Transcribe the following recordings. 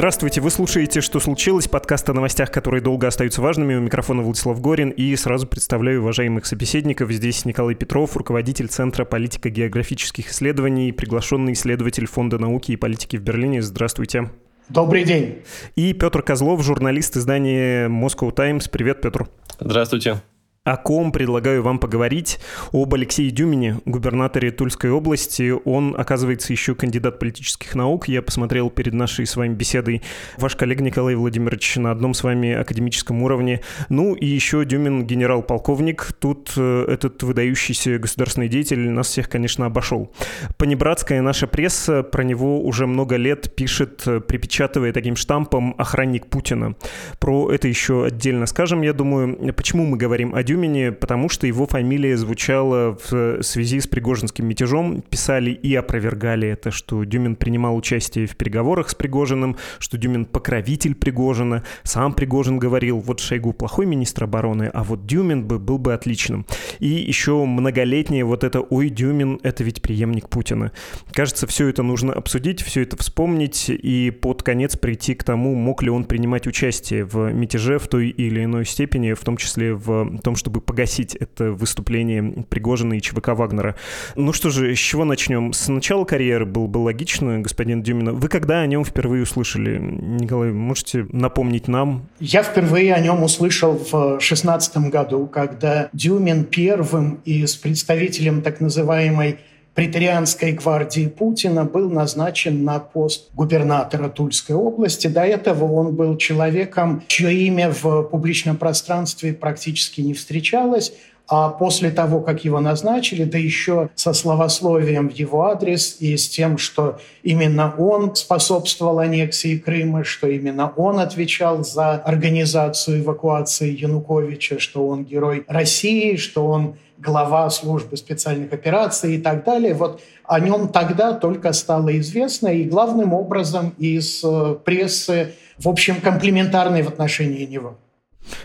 Здравствуйте, вы слушаете «Что случилось?» Подкаст о новостях, которые долго остаются важными. У микрофона Владислав Горин. И сразу представляю уважаемых собеседников. Здесь Николай Петров, руководитель Центра политико-географических исследований, приглашенный исследователь Фонда науки и политики в Берлине. Здравствуйте. Добрый день. И Петр Козлов, журналист издания Moscow Times. Привет, Петр. Здравствуйте о ком предлагаю вам поговорить, об Алексее Дюмине, губернаторе Тульской области. Он, оказывается, еще кандидат политических наук. Я посмотрел перед нашей с вами беседой ваш коллега Николай Владимирович на одном с вами академическом уровне. Ну и еще Дюмин генерал-полковник. Тут э, этот выдающийся государственный деятель нас всех, конечно, обошел. Понебратская наша пресса про него уже много лет пишет, э, припечатывая таким штампом «охранник Путина». Про это еще отдельно скажем, я думаю. Почему мы говорим о Дюмине, потому что его фамилия звучала в связи с Пригожинским мятежом. Писали и опровергали это, что Дюмин принимал участие в переговорах с Пригожиным, что Дюмин покровитель Пригожина. Сам Пригожин говорил, вот Шойгу плохой министр обороны, а вот Дюмин бы был бы отличным. И еще многолетнее вот это «Ой, Дюмин, это ведь преемник Путина». Кажется, все это нужно обсудить, все это вспомнить и под конец прийти к тому, мог ли он принимать участие в мятеже в той или иной степени, в том числе в том, чтобы погасить это выступление Пригожина и ЧВК Вагнера. Ну что же, с чего начнем? С начала карьеры было бы логично, господин Дюмина. Вы когда о нем впервые услышали? Николай, можете напомнить нам? Я впервые о нем услышал в 2016 году, когда Дюмин первым из представителем так называемой претарианской гвардии Путина был назначен на пост губернатора Тульской области. До этого он был человеком, чье имя в публичном пространстве практически не встречалось. А после того, как его назначили, да еще со словословием в его адрес и с тем, что именно он способствовал аннексии Крыма, что именно он отвечал за организацию эвакуации Януковича, что он герой России, что он глава службы специальных операций и так далее. Вот о нем тогда только стало известно, и главным образом из э, прессы, в общем, комплементарной в отношении него.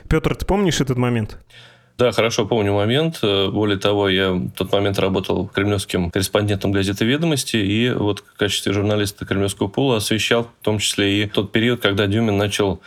Петр, ты помнишь этот момент? Да, хорошо помню момент. Э, более того, я в тот момент работал кремлевским корреспондентом газеты «Ведомости», и вот в качестве журналиста кремлевского пула освещал в том числе и тот период, когда Дюмин начал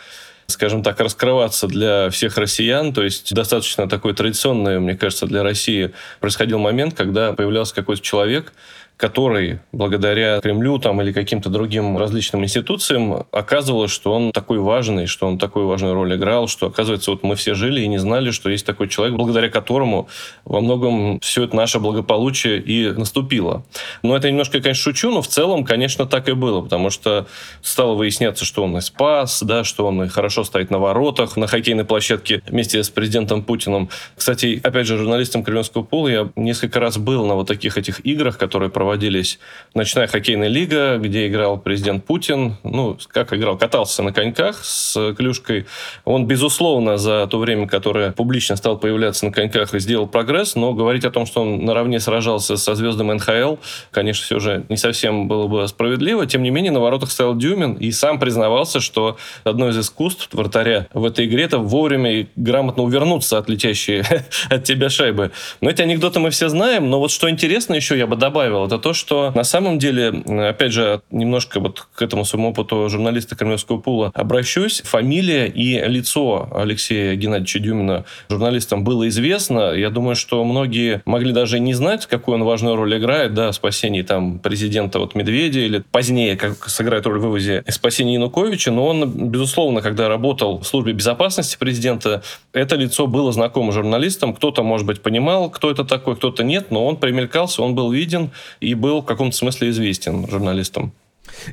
скажем так, раскрываться для всех россиян. То есть достаточно такой традиционный, мне кажется, для России происходил момент, когда появлялся какой-то человек, который благодаря Кремлю там, или каким-то другим различным институциям оказывалось, что он такой важный, что он такую важную роль играл, что, оказывается, вот мы все жили и не знали, что есть такой человек, благодаря которому во многом все это наше благополучие и наступило. Но это немножко, конечно, шучу, но в целом, конечно, так и было, потому что стало выясняться, что он и спас, да, что он и хорошо стоит на воротах, на хоккейной площадке вместе с президентом Путиным. Кстати, опять же, журналистом Кремлевского пола я несколько раз был на вот таких этих играх, которые проводили проводились ночная хоккейная лига, где играл президент Путин. Ну, как играл? Катался на коньках с клюшкой. Он, безусловно, за то время, которое публично стал появляться на коньках, сделал прогресс, но говорить о том, что он наравне сражался со звездами НХЛ, конечно, все же не совсем было бы справедливо. Тем не менее, на воротах стоял Дюмин и сам признавался, что одно из искусств вратаря в этой игре это вовремя и грамотно увернуться от летящей от тебя шайбы. Но эти анекдоты мы все знаем, но вот что интересно еще, я бы добавил, это то, что на самом деле, опять же, немножко вот к этому своему опыту журналиста Кремлевского пула обращусь. Фамилия и лицо Алексея Геннадьевича Дюмина журналистам было известно. Я думаю, что многие могли даже не знать, какую он важную роль играет, да, в спасении там президента вот Медведя или позднее, как сыграет роль в вывозе спасения Януковича, но он, безусловно, когда работал в службе безопасности президента, это лицо было знакомо журналистам. Кто-то, может быть, понимал, кто это такой, кто-то нет, но он примелькался, он был виден, был в каком-то смысле известен журналистам.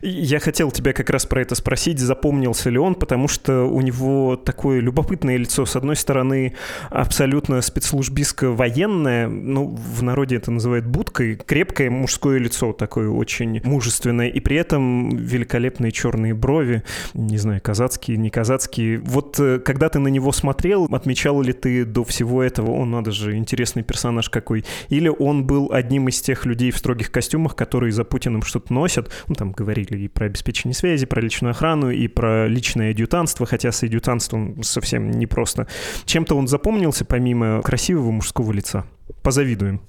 Я хотел тебя как раз про это спросить, запомнился ли он, потому что у него такое любопытное лицо. С одной стороны, абсолютно спецслужбистско-военное, ну, в народе это называют будкой, крепкое мужское лицо, такое очень мужественное, и при этом великолепные черные брови, не знаю, казацкие, не казацкие. Вот э, когда ты на него смотрел, отмечал ли ты до всего этого, он, надо же, интересный персонаж какой, или он был одним из тех людей в строгих костюмах, которые за Путиным что-то носят, ну, там, говорили и про обеспечение связи, про личную охрану, и про личное адъютантство, хотя с адъютантством совсем непросто. Чем-то он запомнился, помимо красивого мужского лица? позавидуем.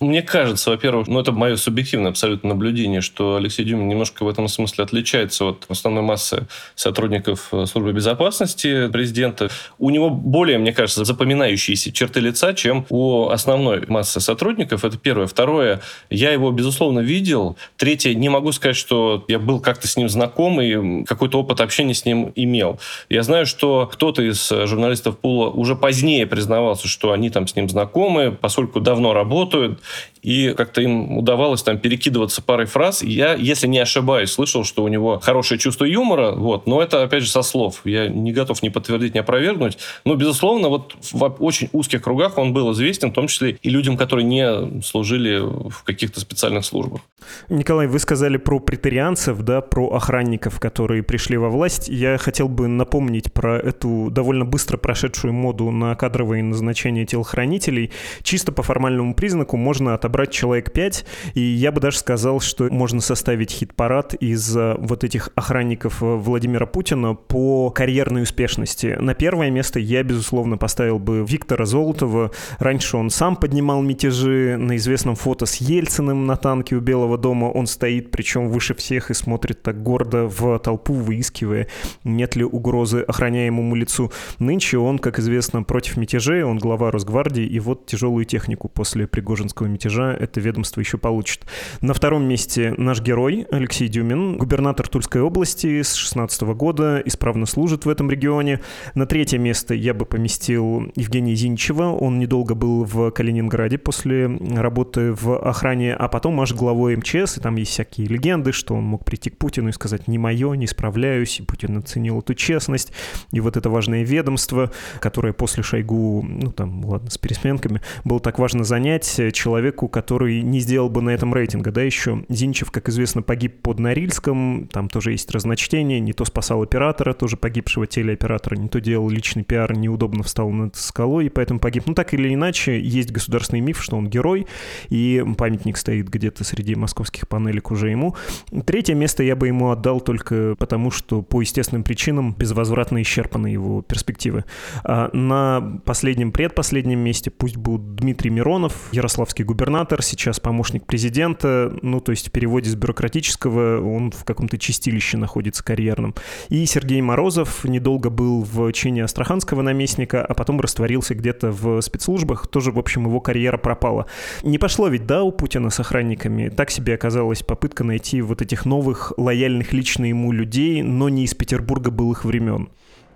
Мне кажется, во-первых, ну это мое субъективное абсолютно наблюдение, что Алексей Дюмин немножко в этом смысле отличается от основной массы сотрудников э, службы безопасности президента. У него более, мне кажется, запоминающиеся черты лица, чем у основной массы сотрудников. Это первое. Второе, я его, безусловно, видел. Третье, не могу сказать, что я был как-то с ним знаком и какой-то опыт общения с ним имел. Я знаю, что кто-то из журналистов Пула уже позднее признавался, что они там с ним знакомы, поскольку давно работают и как-то им удавалось там перекидываться парой фраз. Я, если не ошибаюсь, слышал, что у него хорошее чувство юмора, вот, но это, опять же, со слов. Я не готов ни подтвердить, ни опровергнуть. Но, безусловно, вот в очень узких кругах он был известен, в том числе и людям, которые не служили в каких-то специальных службах. Николай, вы сказали про претарианцев, да, про охранников, которые пришли во власть. Я хотел бы напомнить про эту довольно быстро прошедшую моду на кадровые назначения телохранителей. Чисто по формальному признаку можно отобрать человек 5, и я бы даже сказал, что можно составить хит-парад из э, вот этих охранников э, Владимира Путина по карьерной успешности. На первое место я, безусловно, поставил бы Виктора Золотова. Раньше он сам поднимал мятежи на известном фото с Ельциным на танке у Белого дома. Он стоит, причем выше всех, и смотрит так гордо в толпу, выискивая, нет ли угрозы охраняемому лицу. Нынче он, как известно, против мятежей, он глава Росгвардии, и вот тяжелую технику после Пригожинского Курского мятежа это ведомство еще получит. На втором месте наш герой Алексей Дюмин, губернатор Тульской области с 16 года, исправно служит в этом регионе. На третье место я бы поместил Евгения Зинчева. Он недолго был в Калининграде после работы в охране, а потом аж главой МЧС, и там есть всякие легенды, что он мог прийти к Путину и сказать «не мое, не справляюсь», и Путин оценил эту честность, и вот это важное ведомство, которое после Шойгу, ну там, ладно, с пересменками, было так важно занять, человек человеку, который не сделал бы на этом рейтинга. Да, еще Зинчев, как известно, погиб под Норильском, там тоже есть разночтение, не то спасал оператора, тоже погибшего телеоператора, не то делал личный пиар, неудобно встал над скалой, и поэтому погиб. Ну, так или иначе, есть государственный миф, что он герой, и памятник стоит где-то среди московских панелек уже ему. Третье место я бы ему отдал только потому, что по естественным причинам безвозвратно исчерпаны его перспективы. А на последнем, предпоследнем месте пусть будет Дмитрий Миронов, Ярославский московский губернатор, сейчас помощник президента, ну, то есть в переводе с бюрократического он в каком-то чистилище находится карьерном. И Сергей Морозов недолго был в чине астраханского наместника, а потом растворился где-то в спецслужбах, тоже, в общем, его карьера пропала. Не пошло ведь, да, у Путина с охранниками? Так себе оказалась попытка найти вот этих новых, лояльных лично ему людей, но не из Петербурга былых времен.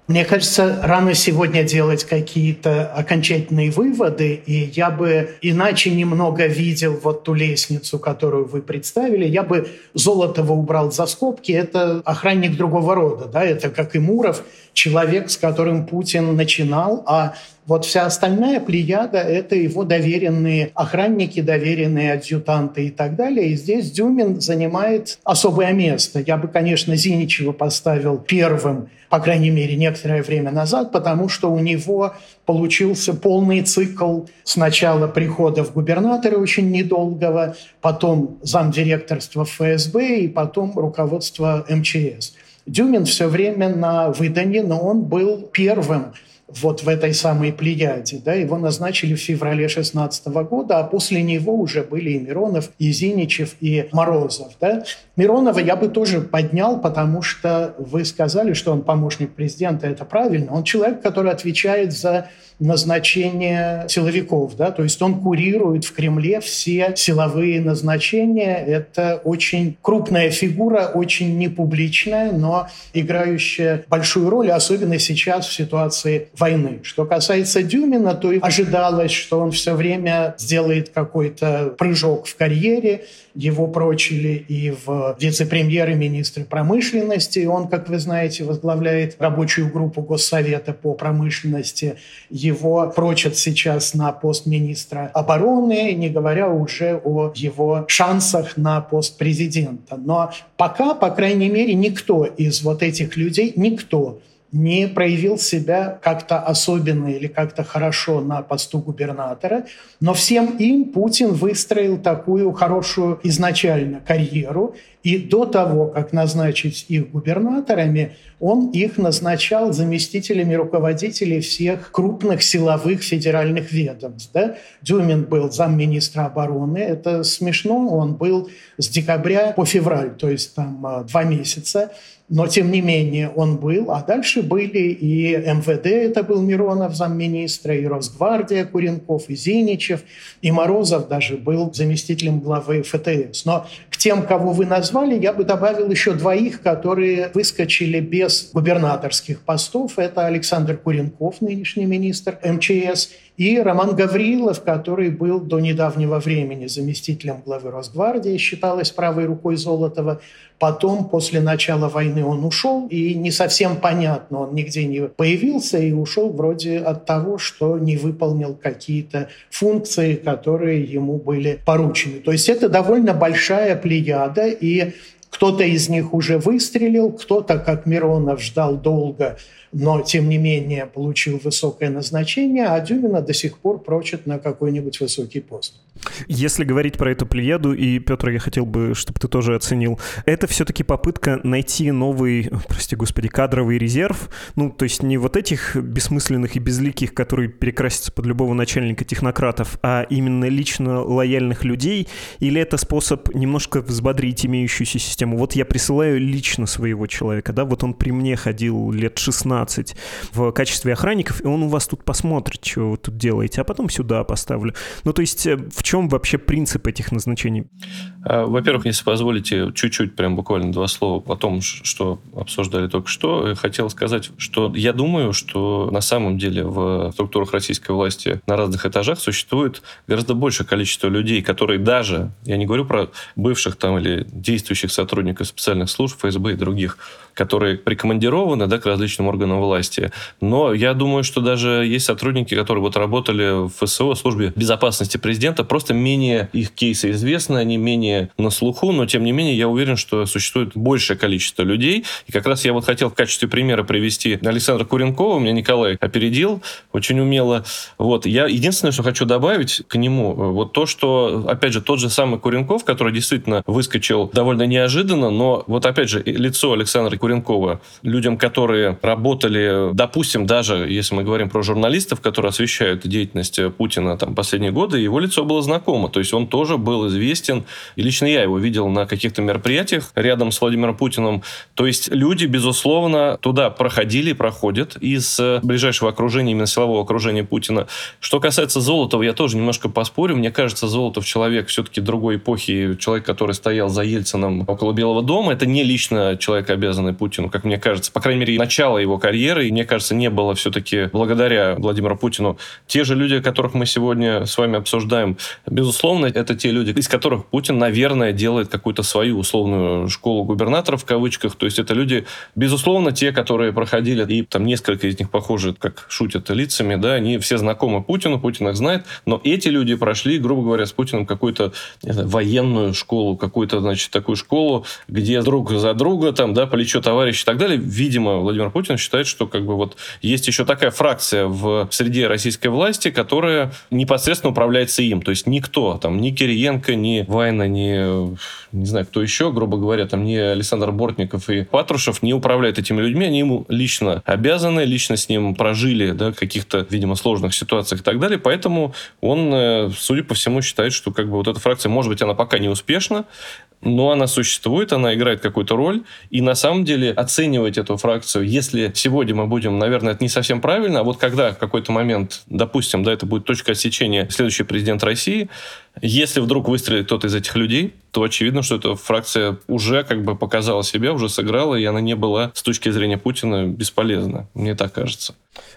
Мне кажется, рано сегодня делать какие-то окончательные выводы, и я бы иначе немного видел вот ту лестницу, которую вы представили. Я бы Золотого убрал за скобки. Это охранник другого рода, да, это как и Муров, человек, с которым Путин начинал, а вот вся остальная плеяда – это его доверенные охранники, доверенные адъютанты и так далее. И здесь Дюмин занимает особое место. Я бы, конечно, Зиничева поставил первым, по крайней мере, некоторое время назад, потому что у него получился полный цикл сначала прихода в губернатора очень недолгого, потом замдиректорства ФСБ и потом руководство МЧС. Дюмин все время на выданье, но он был первым вот в этой самой плеяде. Да, его назначили в феврале 16 года, а после него уже были и Миронов, и Зиничев, и Морозов. Да. Миронова я бы тоже поднял, потому что вы сказали, что он помощник президента, это правильно. Он человек, который отвечает за назначение силовиков, да, то есть он курирует в Кремле все силовые назначения. Это очень крупная фигура, очень непубличная, но играющая большую роль, особенно сейчас в ситуации войны. Что касается Дюмина, то ожидалось, что он все время сделает какой-то прыжок в карьере, его прочили и в вице-премьеры министры промышленности. Он, как вы знаете, возглавляет рабочую группу Госсовета по промышленности. Его прочат сейчас на пост министра обороны, не говоря уже о его шансах на пост президента. Но пока, по крайней мере, никто из вот этих людей, никто не проявил себя как-то особенно или как-то хорошо на посту губернатора, но всем им Путин выстроил такую хорошую изначально карьеру, И до того, как назначить их губернаторами, он их назначал заместителями руководителей всех крупных силовых федеральных ведомств. Да? Дюмин был замминистра обороны, это смешно, он был с декабря по февраль, то есть там а, два месяца но тем не менее он был. А дальше были и МВД, это был Миронов, замминистра, и Росгвардия, Куренков, и Зиничев, и Морозов даже был заместителем главы ФТС. Но к тем, кого вы назвали, я бы добавил еще двоих, которые выскочили без губернаторских постов. Это Александр Куренков, нынешний министр МЧС, и Роман Гаврилов, который был до недавнего времени заместителем главы Росгвардии, считалось правой рукой Золотова. Потом, после начала войны, он ушел, и не совсем понятно, он нигде не появился и ушел вроде от того, что не выполнил какие-то функции, которые ему были поручены. То есть это довольно большая плеяда, и кто-то из них уже выстрелил, кто-то, как Миронов, ждал долго – но, тем не менее, получил высокое назначение, а Дюмина до сих пор прочит на какой-нибудь высокий пост. Если говорить про эту плеяду, и, Петр, я хотел бы, чтобы ты тоже оценил, это все-таки попытка найти новый, прости господи, кадровый резерв, ну, то есть не вот этих бессмысленных и безликих, которые перекрасятся под любого начальника технократов, а именно лично лояльных людей, или это способ немножко взбодрить имеющуюся систему? Вот я присылаю лично своего человека, да, вот он при мне ходил лет 16, 15 в качестве охранников, и он у вас тут посмотрит, что вы тут делаете, а потом сюда поставлю. Ну, то есть э, в чем вообще принцип этих назначений? А, во-первых, если позволите, чуть-чуть, прям буквально два слова о том, что обсуждали только что. Хотел сказать, что я думаю, что на самом деле в структурах российской власти на разных этажах существует гораздо большее количество людей, которые даже, я не говорю про бывших там или действующих сотрудников специальных служб, ФСБ и других, которые прикомандированы да, к различным органам власти. Но я думаю, что даже есть сотрудники, которые вот работали в ФСО, службе безопасности президента, просто менее их кейсы известны, они менее на слуху, но тем не менее я уверен, что существует большее количество людей. И как раз я вот хотел в качестве примера привести Александра Куренкова, меня Николай опередил очень умело. Вот. Я единственное, что хочу добавить к нему, вот то, что, опять же, тот же самый Куренков, который действительно выскочил довольно неожиданно, но вот опять же, лицо Александра Куренкова людям, которые работали, допустим, даже если мы говорим про журналистов, которые освещают деятельность Путина там последние годы, его лицо было знакомо. То есть он тоже был известен. И лично я его видел на каких-то мероприятиях рядом с Владимиром Путиным. То есть люди, безусловно, туда проходили и проходят из ближайшего окружения, именно силового окружения Путина. Что касается Золотова, я тоже немножко поспорю. Мне кажется, Золотов человек все-таки другой эпохи, человек, который стоял за Ельцином около Белого дома. Это не лично человек, обязанный Путину, как мне кажется. По крайней мере, начало его карьеры, и мне кажется, не было все-таки благодаря Владимиру Путину. Те же люди, которых мы сегодня с вами обсуждаем, безусловно, это те люди, из которых Путин, наверное, делает какую-то свою условную школу губернаторов в кавычках. То есть это люди, безусловно, те, которые проходили, и там несколько из них похожи, как шутят лицами, да, они все знакомы Путину, Путин их знает, но эти люди прошли, грубо говоря, с Путиным какую-то военную школу, какую-то, значит, такую школу, где друг за друга, там, да, плечо товарищ и так далее. Видимо, Владимир Путин считает, что как бы вот есть еще такая фракция в среде российской власти, которая непосредственно управляется им. То есть никто, там, ни Кириенко, ни Вайна, ни, не знаю, кто еще, грубо говоря, там, ни Александр Бортников и Патрушев не управляют этими людьми, они ему лично обязаны, лично с ним прожили, да, каких-то, видимо, сложных ситуациях и так далее, поэтому он, э, судя по всему, считает, что как бы вот эта фракция, может быть, она пока не успешна, но она существует, она играет какую-то роль, и на самом деле оценивать эту фракцию, если сегодня мы будем, наверное, это не совсем правильно, а вот когда в какой-то момент, допустим, да, это будет точка отсечения следующий президент России, если вдруг выстрелит кто-то из этих людей, то очевидно, что эта фракция уже как бы показала себя, уже сыграла, и она не была с точки зрения Путина бесполезна. Мне так кажется.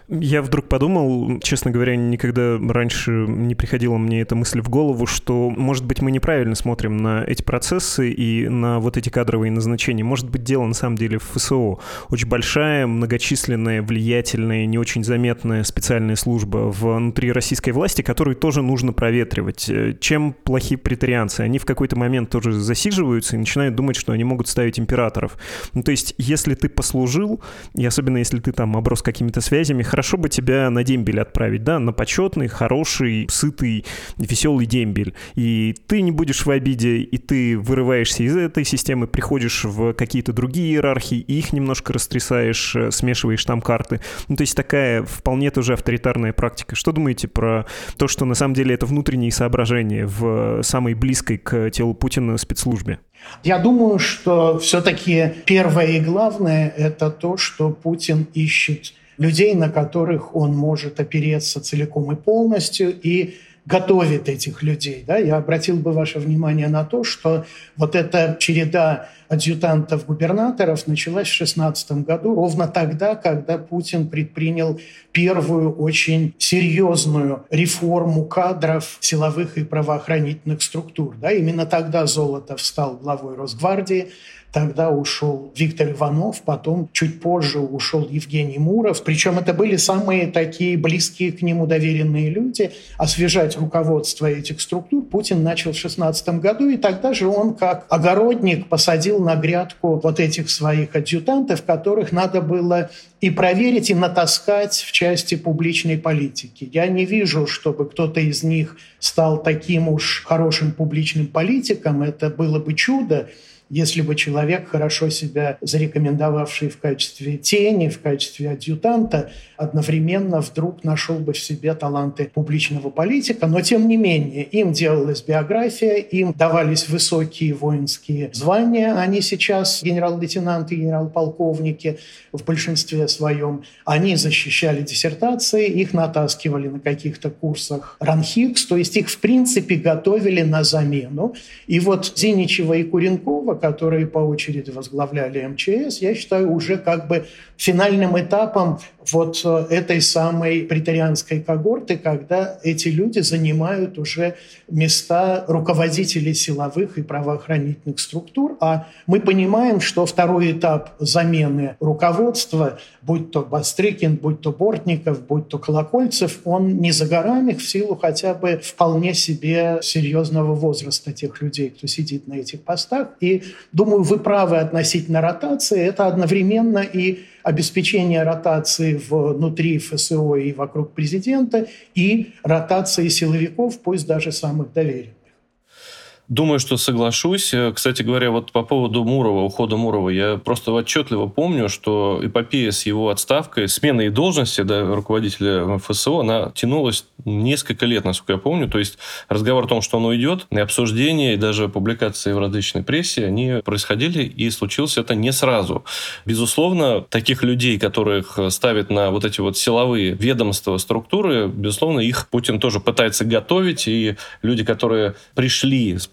Я вдруг подумал, честно говоря, никогда раньше не приходила мне эта мысль в голову, что, может быть, мы неправильно смотрим на эти процессы и на вот эти кадровые назначения. Может быть, дело на самом деле в ФСО. Очень большая, многочисленная, влиятельная, не очень заметная специальная служба внутри российской власти, которую тоже нужно проветривать чем плохи претарианцы? Они в какой-то момент тоже засиживаются и начинают думать, что они могут ставить императоров. Ну, то есть, если ты послужил, и особенно если ты там оброс какими-то связями, хорошо бы тебя на дембель отправить, да, на почетный, хороший, сытый, веселый дембель. И ты не будешь в обиде, и ты вырываешься из этой системы, приходишь в какие-то другие иерархии, и их немножко растрясаешь, э, смешиваешь там карты. Ну, то есть такая вполне тоже авторитарная практика. Что думаете про то, что на самом деле это внутренние соображения в самой близкой к телу Путина спецслужбе? Я думаю, что все-таки первое и главное – это то, что Путин ищет людей, на которых он может опереться целиком и полностью, и готовит этих людей. Да? Я обратил бы ваше внимание на то, что вот эта череда адъютантов-губернаторов началась в 2016 году, ровно тогда, когда Путин предпринял первую очень серьезную реформу кадров силовых и правоохранительных структур. Да? Именно тогда Золотов стал главой Росгвардии, Тогда ушел Виктор Иванов, потом чуть позже ушел Евгений Муров. Причем это были самые такие близкие к нему доверенные люди. Освежать руководство этих структур Путин начал в 2016 году, и тогда же он как огородник посадил на грядку вот этих своих адъютантов, которых надо было и проверить, и натаскать в части публичной политики. Я не вижу, чтобы кто-то из них стал таким уж хорошим публичным политиком. Это было бы чудо если бы человек, хорошо себя зарекомендовавший в качестве тени, в качестве адъютанта, одновременно вдруг нашел бы в себе таланты публичного политика, но тем не менее им делалась биография, им давались высокие воинские звания, они сейчас генерал-лейтенанты, генерал-полковники в большинстве своем, они защищали диссертации, их натаскивали на каких-то курсах ранхикс, то есть их в принципе готовили на замену. И вот Зиничева и Куренкова, которые по очереди возглавляли МЧС, я считаю уже как бы финальным этапом вот э, этой самой претарианской когорты, когда эти люди занимают уже места руководителей силовых и правоохранительных структур. А мы понимаем, что второй этап замены руководства, будь то Бастрыкин, будь то Бортников, будь то Колокольцев, он не за горами в силу хотя бы вполне себе серьезного возраста тех людей, кто сидит на этих постах. И думаю, вы правы относительно ротации. Это одновременно и обеспечение ротации внутри ФСО и вокруг президента и ротации силовиков, пусть даже самых доверенных. Думаю, что соглашусь. Э, кстати говоря, вот по поводу Мурова, ухода Мурова, я просто отчетливо помню, что эпопея с его отставкой, сменой должности да, руководителя ФСО, она тянулась несколько лет, насколько я помню. То есть разговор о том, что он уйдет, и обсуждение, и даже публикации в различной прессе, они происходили, и случилось это не сразу. Безусловно, таких людей, которых ставят на вот эти вот силовые ведомства, структуры, безусловно, их Путин тоже пытается готовить, и люди, которые пришли с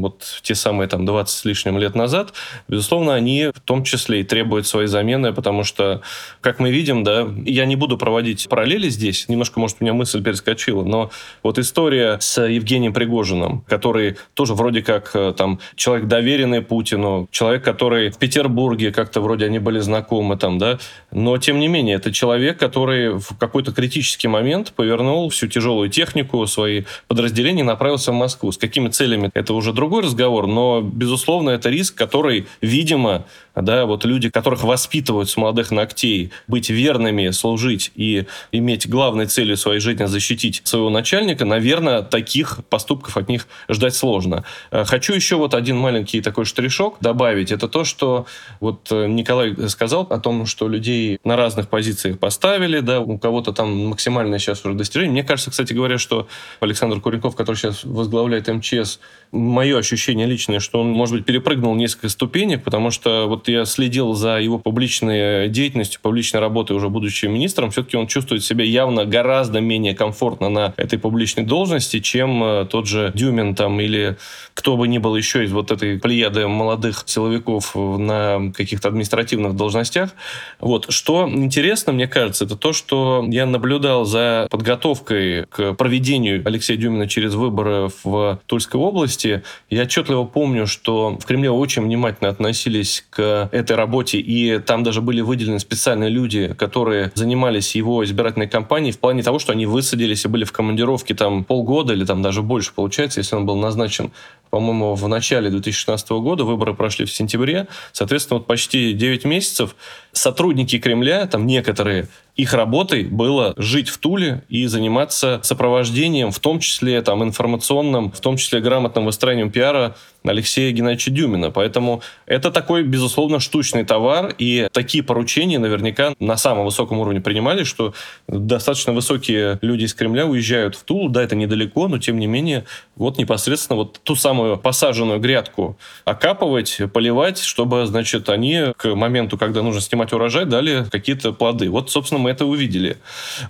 вот те самые там 20 с лишним лет назад, безусловно, они в том числе и требуют своей замены, потому что, как мы видим, да, я не буду проводить параллели здесь, немножко, может, у меня мысль перескочила, но вот история с Евгением Пригожиным, который тоже вроде как э, там человек доверенный Путину, человек, который в Петербурге как-то вроде они были знакомы там, да, но тем не менее это человек, который в какой-то критический момент повернул всю тяжелую технику, свои подразделения направился в Москву. С какими целями это это уже другой разговор, но, безусловно, это риск, который, видимо, да, вот люди, которых воспитывают с молодых ногтей быть верными, служить и иметь главной целью своей жизни защитить своего начальника, наверное, таких поступков от них ждать сложно. Э, хочу еще вот один маленький такой штришок добавить. Это то, что вот э, Николай сказал о том, что людей на разных позициях поставили, да, у кого-то там максимальное сейчас уже достижение. Мне кажется, кстати говоря, что Александр Куренков, который сейчас возглавляет МЧС, мое ощущение личное, что он, может быть, перепрыгнул несколько ступенек, потому что вот я следил за его публичной деятельностью, публичной работой уже будучи министром, все-таки он чувствует себя явно гораздо менее комфортно на этой публичной должности, чем э, тот же Дюмин там или кто бы ни был еще из вот этой плеяды молодых силовиков на каких-то административных должностях. Вот. Что интересно, мне кажется, это то, что я наблюдал за подготовкой к проведению Алексея Дюмина через выборы в Тульской области. Я отчетливо помню, что в Кремле очень внимательно относились к этой работе, и там даже были выделены специальные люди, которые занимались его избирательной кампанией в плане того, что они высадились и были в командировке там полгода или там даже больше, получается, если он был назначен по-моему, в начале 2016 года, выборы прошли в сентябре, соответственно, вот почти 9 месяцев сотрудники Кремля, там некоторые, их работой было жить в Туле и заниматься сопровождением, в том числе там, информационным, в том числе грамотным выстраиванием пиара Алексея Геннадьевича Дюмина. Поэтому это такой, безусловно, штучный товар, и такие поручения наверняка на самом высоком уровне принимали, что достаточно высокие люди из Кремля уезжают в Тулу, да, это недалеко, но тем не менее, вот непосредственно вот ту самую посаженную грядку окапывать, поливать, чтобы, значит, они к моменту, когда нужно снимать урожай, дали какие-то плоды. Вот, собственно, мы это увидели.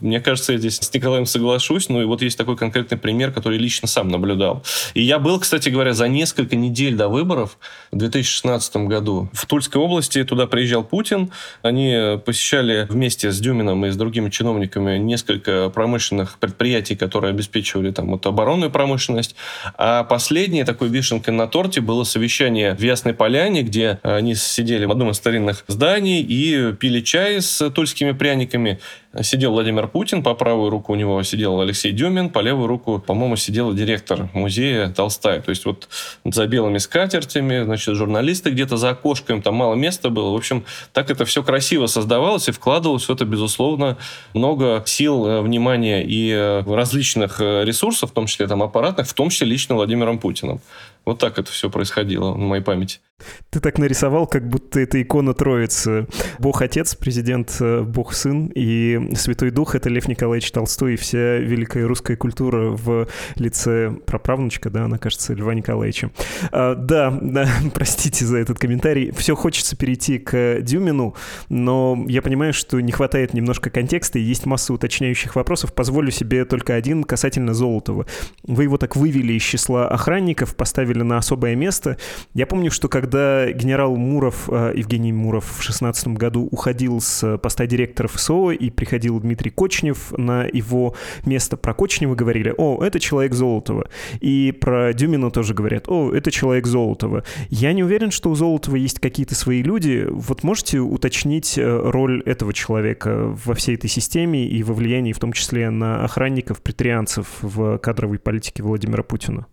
Мне кажется, я здесь с Николаем соглашусь, ну и вот есть такой конкретный пример, который лично сам наблюдал. И я был, кстати говоря, за несколько недель до выборов в 2016 году в Тульской области, туда приезжал Путин, они посещали вместе с Дюмином и с другими чиновниками несколько промышленных предприятий, которые обеспечивали там вот оборонную промышленность, а последней такой вишенкой на торте было совещание в Ясной Поляне, где они сидели в одном из старинных зданий и пили чай с тульскими пряниками, сидел Владимир Путин, по правую руку у него сидел Алексей Дюмин, по левую руку, по-моему, сидел директор музея Толстая. То есть вот за белыми скатертями, значит, журналисты где-то за окошком, там мало места было. В общем, так это все красиво создавалось и вкладывалось в это, безусловно, много сил, э, внимания и э, различных э, ресурсов, в том числе там аппаратных, в том числе лично Владимиром Путиным. Вот так это все происходило на моей памяти. Ты так нарисовал, как будто это икона Троицы. Бог-Отец, президент, э, Бог-Сын и Святой Дух — это Лев Николаевич Толстой и вся великая русская культура в лице праправнучка, да, она, кажется, Льва Николаевича. А, да, да, простите за этот комментарий. Все хочется перейти к Дюмину, но я понимаю, что не хватает немножко контекста и есть масса уточняющих вопросов. Позволю себе только один касательно Золотого. Вы его так вывели из числа охранников, поставили на особое место. Я помню, что когда когда генерал Муров, э, Евгений Муров в 2016 году уходил с поста директора ФСО и приходил Дмитрий Кочнев, на его место про Кочнева говорили, о, это человек Золотова. И про Дюмина тоже говорят, о, это человек Золотова. Я не уверен, что у Золотова есть какие-то свои люди. Вот можете уточнить э, роль этого человека во всей этой системе и во влиянии в том числе на охранников, претарианцев в кадровой политике Владимира Путина?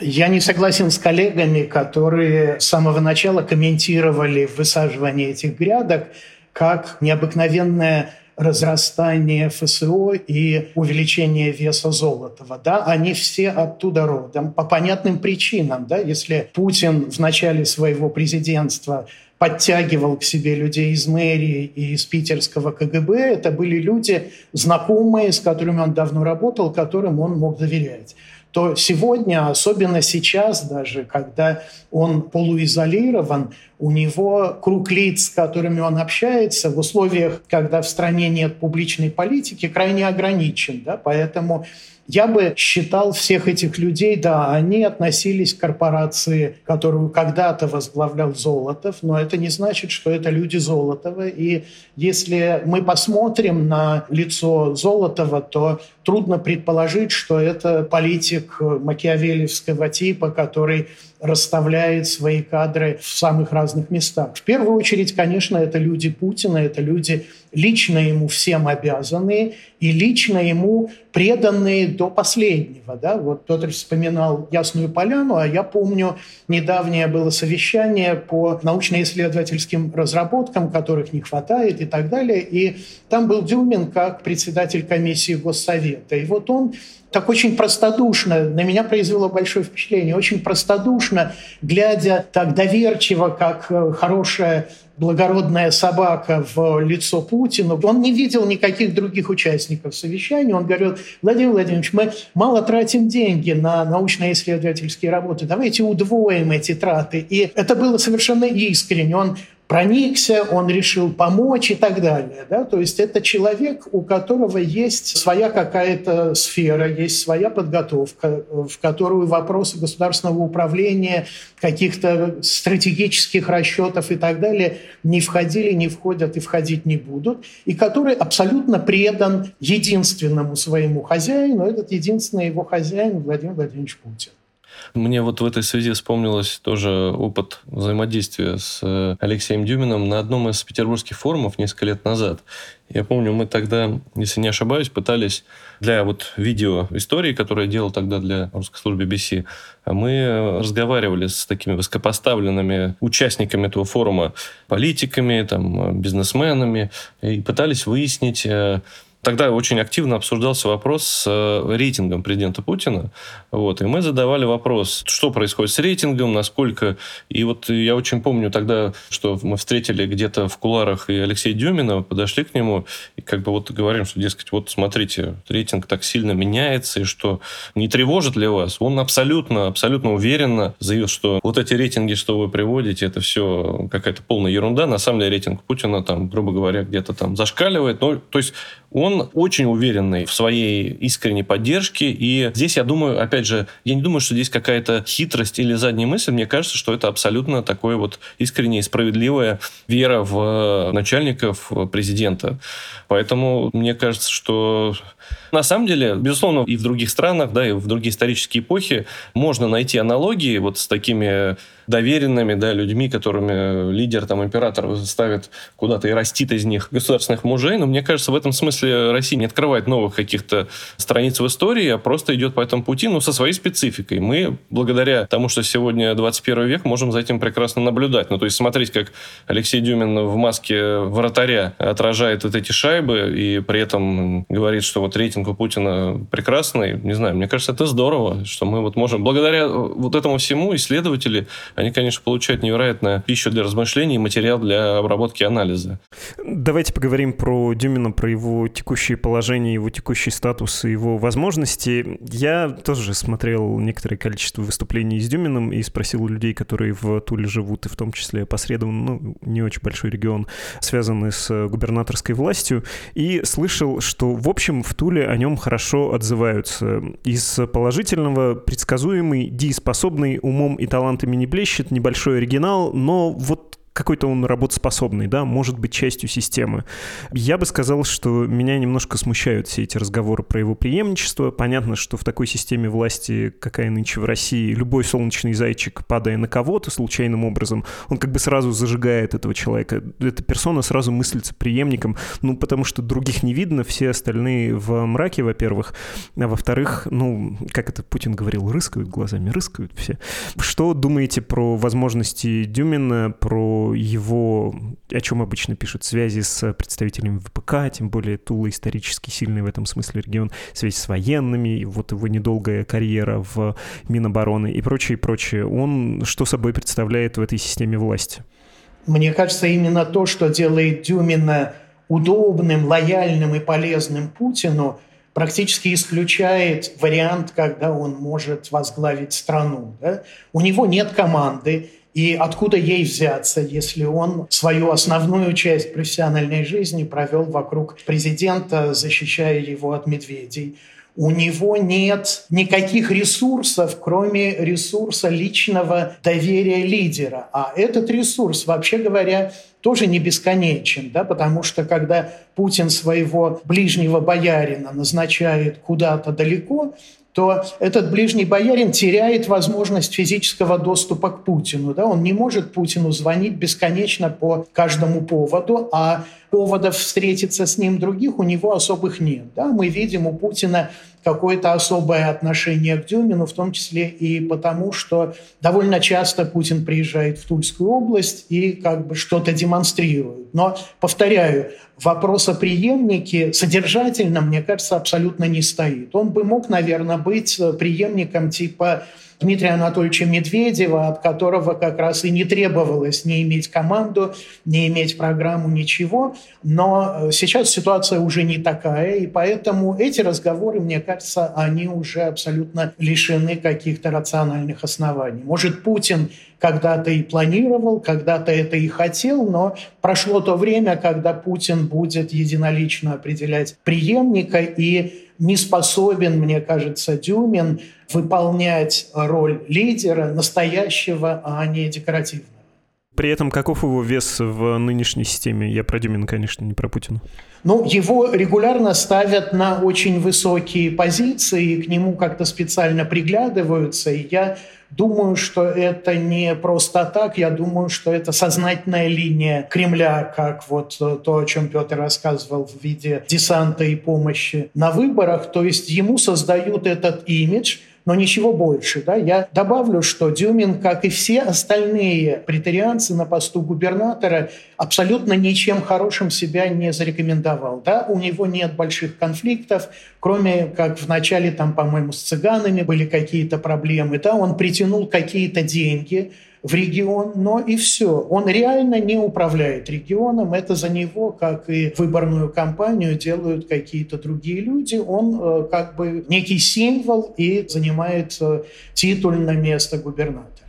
Я не согласен с коллегами, которые с самого начала комментировали высаживание этих грядок как необыкновенное разрастание ФСО и увеличение веса Золотого. Да? Они все оттуда родом по понятным причинам. Да? Если Путин в начале своего президентства подтягивал к себе людей из мэрии и из питерского КГБ, это были люди знакомые, с которыми он давно работал, которым он мог доверять то сегодня, особенно сейчас даже, когда он полуизолирован, у него круг лиц, с которыми он общается, в условиях, когда в стране нет публичной политики, крайне ограничен. Да? Поэтому я бы считал всех этих людей, да, они относились к корпорации, которую когда-то возглавлял Золотов, но это не значит, что это люди Золотова. И если мы посмотрим на лицо Золотова, то трудно предположить, что это политик макиавелевского типа, который расставляет свои кадры в самых разных местах. В первую очередь, конечно, это люди Путина, это люди лично ему всем обязанные и лично ему преданные до последнего. Да? Вот Петр вспоминал Ясную Поляну, а я помню, недавнее было совещание по научно-исследовательским разработкам, которых не хватает и так далее. И там был Дюмин как председатель комиссии Госсовета. И вот он так очень простодушно, на меня произвело большое впечатление, очень простодушно, глядя так доверчиво, как э, хорошая благородная собака в лицо Путину. Он не видел никаких других участников совещания. Он говорил, Владимир Владимирович, мы мало тратим деньги на научно-исследовательские работы. Давайте удвоим эти траты. И это было совершенно искренне. Он проникся, он решил помочь и так далее. Да? То есть это человек, у которого есть своя какая-то сфера, есть своя подготовка, в которую вопросы государственного управления, каких-то стратегических расчетов и так далее не входили, не входят и входить не будут, и который абсолютно предан единственному своему хозяину, этот единственный его хозяин Владимир Владимирович Путин. Мне вот в этой связи вспомнилось тоже опыт взаимодействия с э, Алексеем Дюминым на одном из петербургских форумов несколько лет назад. Я помню, мы тогда, если не ошибаюсь, пытались для вот видео истории, которую я делал тогда для русской службы BBC, мы разговаривали с такими высокопоставленными участниками этого форума, политиками, там, бизнесменами, и пытались выяснить, э, Тогда очень активно обсуждался вопрос с э, рейтингом президента Путина. Вот, и мы задавали вопрос, что происходит с рейтингом, насколько... И вот я очень помню тогда, что мы встретили где-то в куларах и Алексея Дюмина, подошли к нему и как бы вот говорим, что, дескать, вот смотрите, рейтинг так сильно меняется, и что не тревожит ли вас? Он абсолютно, абсолютно уверенно заявил, что вот эти рейтинги, что вы приводите, это все какая-то полная ерунда. На самом деле рейтинг Путина там, грубо говоря, где-то там зашкаливает. Ну, то есть он очень уверенный в своей искренней поддержке. И здесь, я думаю, опять же, я не думаю, что здесь какая-то хитрость или задняя мысль. Мне кажется, что это абсолютно такое вот искренняя и справедливая вера в начальников президента. Поэтому мне кажется, что на самом деле, безусловно, и в других странах, да, и в другие исторические эпохи можно найти аналогии вот с такими доверенными да, людьми, которыми лидер, там, император ставит куда-то и растит из них государственных мужей. Но мне кажется, в этом смысле Россия не открывает новых каких-то страниц в истории, а просто идет по этому пути, ну, со своей спецификой. Мы, благодаря тому, что сегодня 21 век, можем за этим прекрасно наблюдать. Ну, то есть смотреть, как Алексей Дюмин в маске вратаря отражает вот эти шайбы и при этом говорит, что вот рейтинг у Путина прекрасный. Не знаю, мне кажется, это здорово, что мы вот можем... Благодаря вот этому всему исследователи они, конечно, получают невероятную пищу для размышлений и материал для обработки анализа. Давайте поговорим про Дюмина, про его текущее положение, его текущий статус и его возможности. Я тоже смотрел некоторое количество выступлений с Дюминым и спросил у людей, которые в Туле живут, и в том числе посредством, ну, не очень большой регион, связанный с губернаторской властью, и слышал, что, в общем, в Туле о нем хорошо отзываются. Из положительного предсказуемый, дееспособный, умом и талантами не блещет, небольшой оригинал, но вот какой-то он работоспособный, да, может быть частью системы. Я бы сказал, что меня немножко смущают все эти разговоры про его преемничество. Понятно, что в такой системе власти, какая нынче в России, любой солнечный зайчик, падая на кого-то случайным образом, он как бы сразу зажигает этого человека. Эта персона сразу мыслится преемником, ну, потому что других не видно, все остальные в мраке, во-первых, а во-вторых, ну, как это Путин говорил, рыскают глазами, рыскают все. Что думаете про возможности Дюмина, про его, о чем обычно пишут, связи с представителями ВПК, тем более Тула исторически сильный в этом смысле регион, связь с военными, вот его недолгая карьера в Минобороны и прочее, прочее. Он что собой представляет в этой системе власти? Мне кажется, именно то, что делает Дюмина удобным, лояльным и полезным Путину, практически исключает вариант, когда он может возглавить страну. Да? У него нет команды, и откуда ей взяться, если он свою основную часть профессиональной жизни провел вокруг президента, защищая его от медведей? У него нет никаких ресурсов, кроме ресурса личного доверия лидера. А этот ресурс, вообще говоря, тоже не бесконечен, да, потому что когда Путин своего ближнего боярина назначает куда-то далеко, то этот ближний боярин теряет возможность физического доступа к Путину. Да? Он не может Путину звонить бесконечно по каждому поводу, а поводов встретиться с ним других у него особых нет. Да? Мы видим у Путина какое-то особое отношение к Дюмину, в том числе и потому, что довольно часто Путин приезжает в Тульскую область и как бы что-то демонстрирует. Но, повторяю, вопрос о преемнике содержательно, мне кажется, абсолютно не стоит. Он бы мог, наверное, быть преемником типа Дмитрия Анатольевича Медведева, от которого как раз и не требовалось не иметь команду, не иметь программу, ничего. Но э, сейчас ситуация уже не такая, и поэтому эти разговоры, мне кажется, они уже абсолютно лишены каких-то рациональных оснований. Может, Путин когда-то и планировал, когда-то это и хотел, но прошло то время, когда Путин будет единолично определять преемника, и не способен, мне кажется, Дюмин выполнять роль лидера настоящего, а не декоративного. При этом каков его вес в нынешней системе? Я про Дюмина, конечно, не про Путина. Ну, его регулярно ставят на очень высокие позиции, и к нему как-то специально приглядываются. И я думаю, что это не просто так, я думаю, что это сознательная линия Кремля, как вот то, о чем Петр рассказывал в виде десанта и помощи на выборах. То есть ему создают этот имидж – но ничего больше. Да? Я добавлю, что Дюмин, как и все остальные претарианцы на посту губернатора, абсолютно ничем хорошим себя не зарекомендовал. Да? У него нет больших конфликтов, кроме как в начале, там, по-моему, с цыганами были какие-то проблемы. Да? Он притянул какие-то деньги, в регион, но и все. Он реально не управляет регионом, это за него, как и выборную кампанию, делают какие-то другие люди. Он э, как бы некий символ и занимает титульное место губернатора.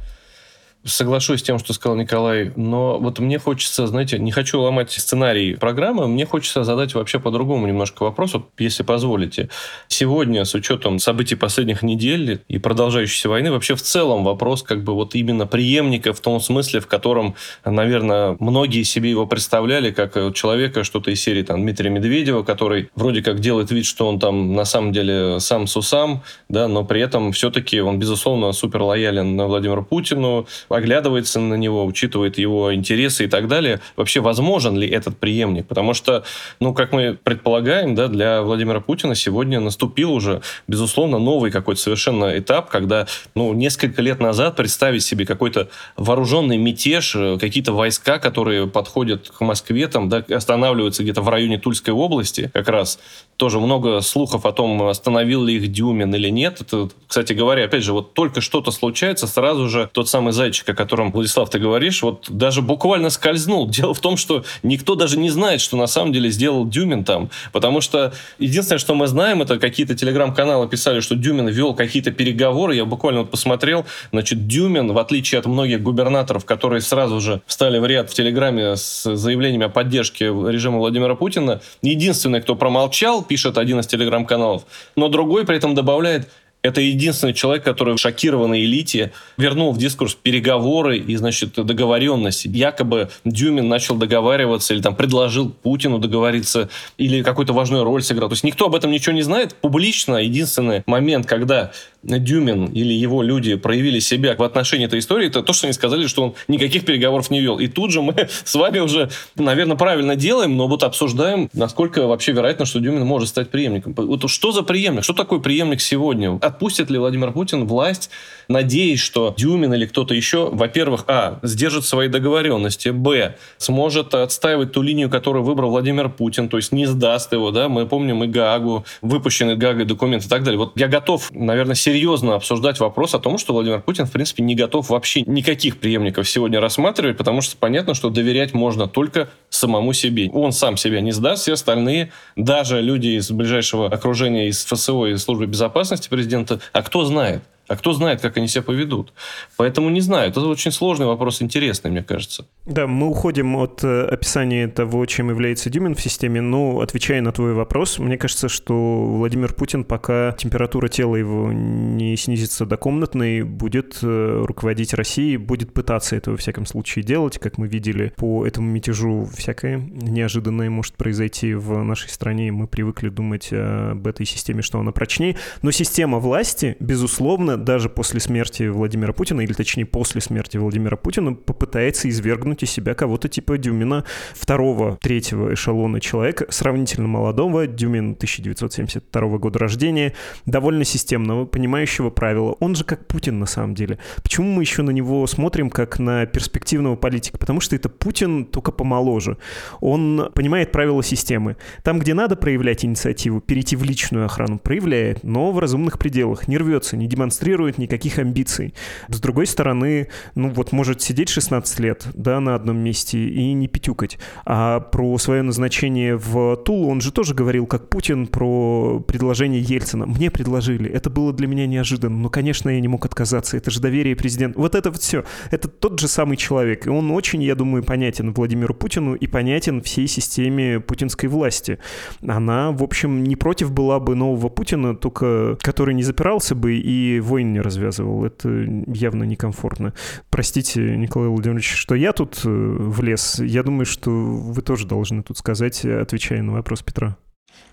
Соглашусь с тем, что сказал Николай, но вот мне хочется, знаете, не хочу ломать сценарий программы, мне хочется задать вообще по-другому немножко вопрос, если позволите. Сегодня, с учетом событий последних недель и продолжающейся войны, вообще в целом вопрос как бы вот именно преемника в том смысле, в котором, наверное, многие себе его представляли, как человека что-то из серии там, Дмитрия Медведева, который вроде как делает вид, что он там на самом деле сам с усам, да, но при этом все-таки он, безусловно, супер лоялен на Владимира Путину, оглядывается на него, учитывает его интересы и так далее. Вообще возможен ли этот преемник? Потому что, ну, как мы предполагаем, да, для Владимира Путина сегодня наступил уже, безусловно, новый какой-то совершенно этап, когда, ну, несколько лет назад представить себе какой-то вооруженный мятеж, э, какие-то войска, которые подходят к Москве, там, да, останавливаются где-то в районе Тульской области, как раз тоже много слухов о том, остановил ли их Дюмин или нет. Это, кстати говоря, опять же, вот только что-то случается, сразу же тот самый зайчик, о котором, Владислав, ты говоришь, вот даже буквально скользнул. Дело в том, что никто даже не знает, что на самом деле сделал Дюмин там. Потому что единственное, что мы знаем, это какие-то телеграм-каналы писали, что Дюмин вел какие-то переговоры. Я буквально вот посмотрел, значит, Дюмин, в отличие от многих губернаторов, которые сразу же встали в ряд в Телеграме с заявлениями о поддержке режима Владимира Путина, единственный, кто промолчал, пишет один из телеграм-каналов, но другой при этом добавляет, это единственный человек, который в шокированной элите вернул в дискурс переговоры и, значит, договоренности. Якобы Дюмин начал договариваться или там предложил Путину договориться или какую-то важную роль сыграл. То есть никто об этом ничего не знает. Публично единственный момент, когда Дюмин или его люди проявили себя в отношении этой истории, это то, что они сказали, что он никаких переговоров не вел. И тут же мы с вами уже, наверное, правильно делаем, но вот обсуждаем, насколько вообще вероятно, что Дюмин может стать преемником. Вот что за преемник? Что такое преемник сегодня? Отпустит ли Владимир Путин власть, надеясь, что Дюмин или кто-то еще, во-первых, а, сдержит свои договоренности, б, сможет отстаивать ту линию, которую выбрал Владимир Путин, то есть не сдаст его, да, мы помним и Гаагу, выпущенный Гаагой документ и так далее. Вот я готов, наверное, серьезно обсуждать вопрос о том, что Владимир Путин, в принципе, не готов вообще никаких преемников сегодня рассматривать, потому что понятно, что доверять можно только самому себе. Он сам себя не сдаст, все остальные, даже люди из ближайшего окружения, из ФСО, из службы безопасности президента, а кто знает? А кто знает, как они себя поведут? Поэтому не знаю. Это очень сложный вопрос, интересный, мне кажется. Да, мы уходим от э, описания того, чем является Дюмин в системе, но отвечая на твой вопрос, мне кажется, что Владимир Путин, пока температура тела его не снизится до комнатной, будет э, руководить Россией, будет пытаться это во всяком случае делать, как мы видели по этому мятежу всякое неожиданное может произойти в нашей стране, мы привыкли думать об этой системе, что она прочнее, но система власти, безусловно, даже после смерти Владимира Путина, или точнее после смерти Владимира Путина, попытается извергнуть из себя кого-то типа Дюмина, второго, третьего эшелона человека, сравнительно молодого, Дюмин 1972 года рождения, довольно системного, понимающего правила. Он же как Путин на самом деле. Почему мы еще на него смотрим как на перспективного политика? Потому что это Путин только помоложе. Он понимает правила системы. Там, где надо проявлять инициативу, перейти в личную охрану, проявляет, но в разумных пределах, не рвется, не демонстрирует демонстрирует никаких амбиций. С другой стороны, ну вот может сидеть 16 лет, да, на одном месте и не пятюкать. А про свое назначение в Тулу он же тоже говорил, как Путин, про предложение Ельцина. Мне предложили. Это было для меня неожиданно. Но, конечно, я не мог отказаться. Это же доверие президента. Вот это вот все. Это тот же самый человек. И он очень, я думаю, понятен Владимиру Путину и понятен всей системе путинской власти. Она, в общем, не против была бы нового Путина, только который не запирался бы и войн войн не развязывал. Это явно некомфортно. Простите, Николай Владимирович, что я тут э, влез. Я думаю, что вы тоже должны тут сказать, отвечая на вопрос Петра.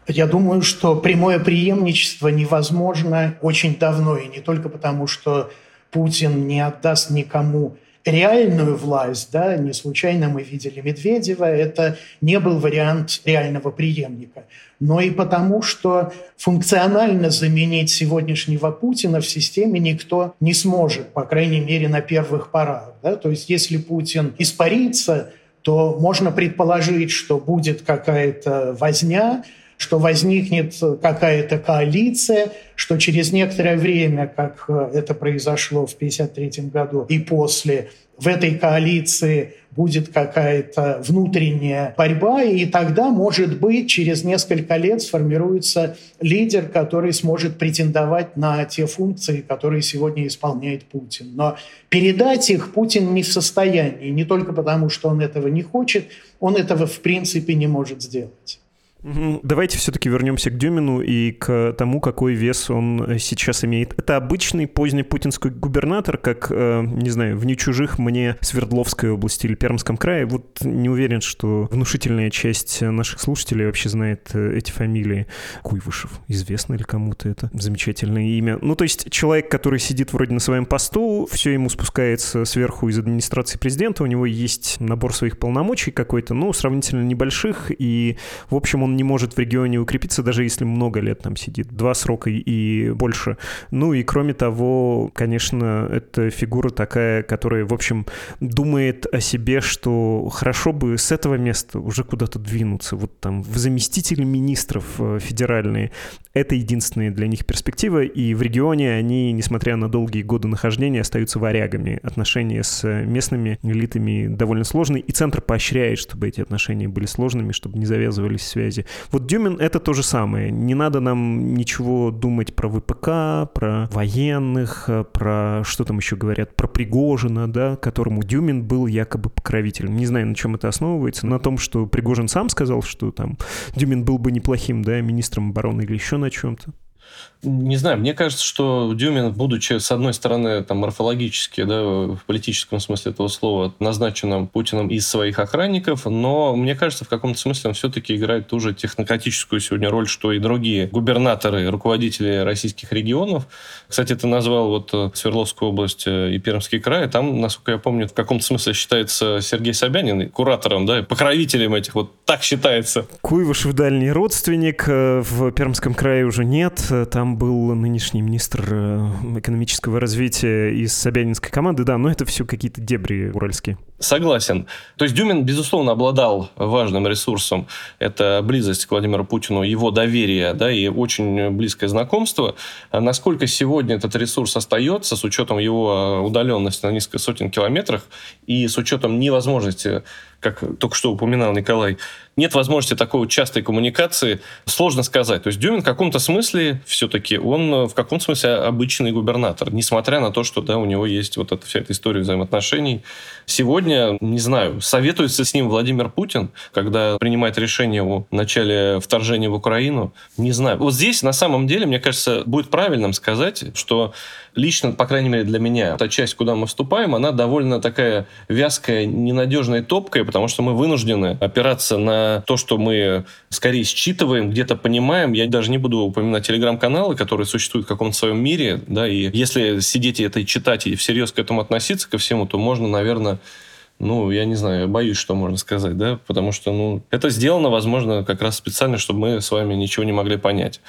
Я думаю, что прямое преемничество невозможно очень давно, и не только потому, что Путин не отдаст никому реальную власть, да, не случайно мы видели Медведева, это не был вариант реального преемника, но и потому, что функционально заменить сегодняшнего Путина в системе никто не сможет, по крайней мере, на первых порах. Да? То есть если Путин испарится, то можно предположить, что будет какая-то возня, что возникнет какая-то коалиция, что через некоторое время, как э, это произошло в 1953 году и после, в этой коалиции будет какая-то внутренняя борьба, и тогда, может быть, через несколько лет сформируется лидер, который сможет претендовать на те функции, которые сегодня исполняет Путин. Но передать их Путин не в состоянии, не только потому, что он этого не хочет, он этого в принципе не может сделать. Давайте все-таки вернемся к Дюмину и к тому, какой вес он сейчас имеет. Это обычный поздний путинский губернатор, как, э, не знаю, в не чужих мне Свердловской области или Пермском крае. Вот не уверен, что внушительная часть наших слушателей вообще знает э, эти фамилии. Куйвышев, известно ли кому-то это? Замечательное имя. Ну, то есть человек, который сидит вроде на своем посту, все ему спускается сверху из администрации президента, у него есть набор своих полномочий какой-то, ну, сравнительно небольших, и, в общем, он он не может в регионе укрепиться, даже если много лет там сидит, два срока и больше. Ну и кроме того, конечно, это фигура такая, которая, в общем, думает о себе, что хорошо бы с этого места уже куда-то двинуться, вот там в заместители министров э, федеральные. Это единственная для них перспектива, и в регионе они, несмотря на долгие годы нахождения, остаются варягами. Отношения с местными элитами довольно сложные, и Центр поощряет, чтобы эти отношения были сложными, чтобы не завязывались связи связи. Вот Дюмин — это то же самое. Не надо нам ничего думать про ВПК, про военных, про что там еще говорят, про Пригожина, да, которому Дюмин был якобы покровителем. Не знаю, на чем это основывается. На том, что Пригожин сам сказал, что там Дюмин был бы неплохим, да, министром обороны или еще на чем-то. Не знаю, мне кажется, что Дюмин, будучи, с одной стороны, там, морфологически, да, в политическом смысле этого слова, назначенным Путиным из своих охранников, но мне кажется, в каком-то смысле он все-таки играет ту же технократическую сегодня роль, что и другие губернаторы, руководители российских регионов. Кстати, ты назвал вот э, Свердловскую область э, и Пермский край. Там, насколько я помню, в каком-то смысле считается Сергей Собянин куратором, да, покровителем этих. Вот так считается. Куйвышев дальний родственник. Э, в Пермском крае уже нет. Там был нынешний министр э, экономического развития из Собянинской команды, да, но это все какие-то дебри уральские. Согласен. То есть Дюмин, безусловно, обладал важным ресурсом. Это близость к Владимиру Путину, его доверие, да, и очень близкое знакомство. А насколько сегодня этот ресурс остается, с учетом его удаленности на несколько сотен километрах и с учетом невозможности как только что упоминал Николай, нет возможности такой частой коммуникации, сложно сказать. То есть Дюмин в каком-то смысле все-таки, он э, в каком-то смысле обычный губернатор, несмотря на то, что да, у него есть вот эта вся эта история взаимоотношений. Сегодня, не знаю, советуется с ним Владимир Путин, когда принимает решение о начале вторжения в Украину, не знаю. Вот здесь, на самом деле, мне кажется, будет правильным сказать, что лично, по крайней мере для меня, та часть, куда мы вступаем, она довольно такая вязкая, ненадежная и топкая, потому что мы вынуждены опираться на то, что мы скорее считываем, где-то понимаем. Я даже не буду упоминать телеграм-каналы, которые существуют в каком-то своем мире, да, и если сидеть и это читать и всерьез к этому относиться, ко всему, то можно, наверное, ну, я не знаю, боюсь, что можно сказать, да, потому что, ну, это сделано, возможно, как раз специально, чтобы мы с вами ничего не могли понять.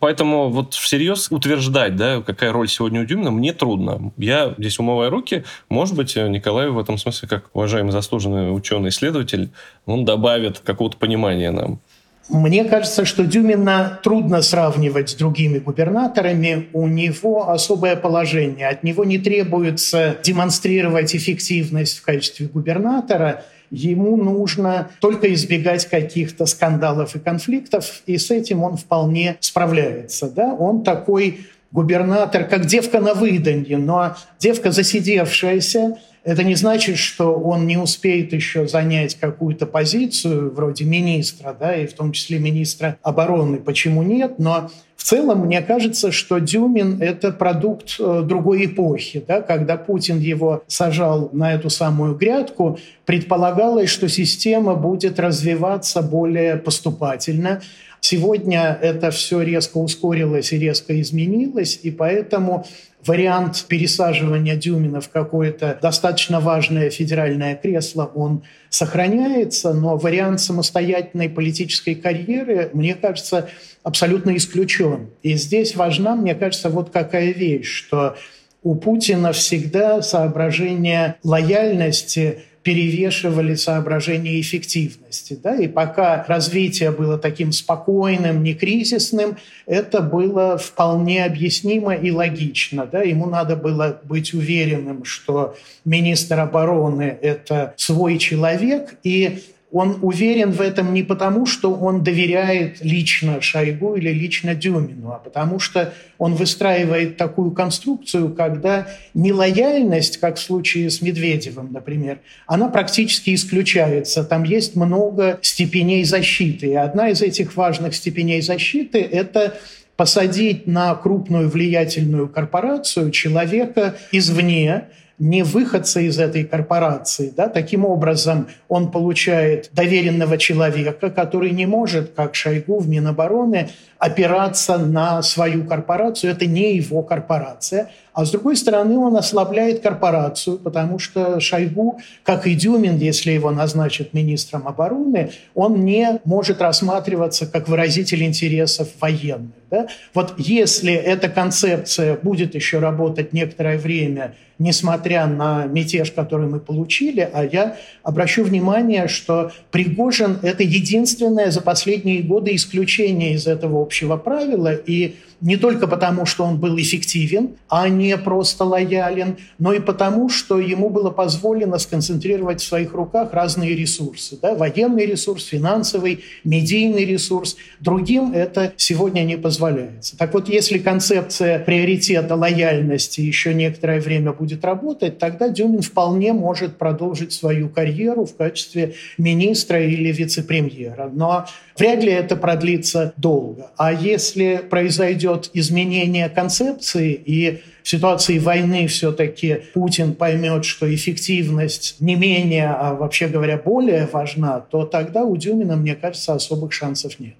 Поэтому вот всерьез утверждать, да, какая роль сегодня у Дюмина, мне трудно. Я здесь умываю руки, может быть, Николай в этом смысле, как уважаемый заслуженный ученый-исследователь, он добавит какого-то понимания нам. Мне кажется, что Дюмина трудно сравнивать с другими губернаторами. У него особое положение. От него не требуется демонстрировать эффективность в качестве губернатора. Ему нужно только избегать каких-то скандалов и конфликтов, и с этим он вполне справляется. Да? Он такой губернатор, как девка на выданье, но девка засидевшаяся, Это не значит, что он не успеет еще занять какую-то позицию вроде министра, да, и в том числе министра обороны. Почему нет? Но в целом, мне кажется, что Дюмин – это продукт э, другой эпохи. Да? Когда Путин его сажал на эту самую грядку, предполагалось, что система будет развиваться более поступательно. Сегодня это все резко ускорилось и резко изменилось, и поэтому вариант пересаживания Дюмина в какое-то достаточно важное федеральное кресло, он сохраняется, но вариант самостоятельной политической карьеры, мне кажется, абсолютно исключен. И здесь важна, мне кажется, вот какая вещь, что у Путина всегда соображение лояльности перевешивали соображения эффективности. Да? И пока развитие было таким спокойным, не кризисным, это было вполне объяснимо и логично. Да? Ему надо было быть уверенным, что министр обороны – это свой человек, и он уверен в этом не потому, что он доверяет лично Шойгу или лично Дюмину, а потому что он выстраивает такую конструкцию, когда нелояльность, как в случае с Медведевым, например, она практически исключается. Там есть много степеней защиты. И одна из этих важных степеней защиты – это посадить на крупную влиятельную корпорацию человека извне, не выходца из этой корпорации. Да? Таким образом, он получает доверенного человека, который не может, как Шойгу в Минобороны, опираться на свою корпорацию. Это не его корпорация. А с другой стороны, он ослабляет корпорацию, потому что Шойгу, как и Дюмин, если его назначат министром обороны, он не может рассматриваться как выразитель интересов военных. Да? Вот если эта концепция будет еще работать некоторое время, несмотря на мятеж, который мы получили, а я обращу внимание, что Пригожин – это единственное за последние годы исключение из этого общего правила, и не только потому, что он был эффективен, а не просто лоялен, но и потому, что ему было позволено сконцентрировать в своих руках разные ресурсы. Да? Военный ресурс, финансовый, медийный ресурс. Другим это сегодня не позволяется. Так вот, если концепция приоритета лояльности еще некоторое время будет работать, тогда Дюмин вполне может продолжить свою карьеру в качестве министра или вице-премьера. Но вряд ли это продлится долго. А если произойдет изменение концепции, и в ситуации войны все-таки Путин поймет, что эффективность не менее, а вообще говоря, более важна, то тогда у Дюмина, мне кажется, особых шансов нет.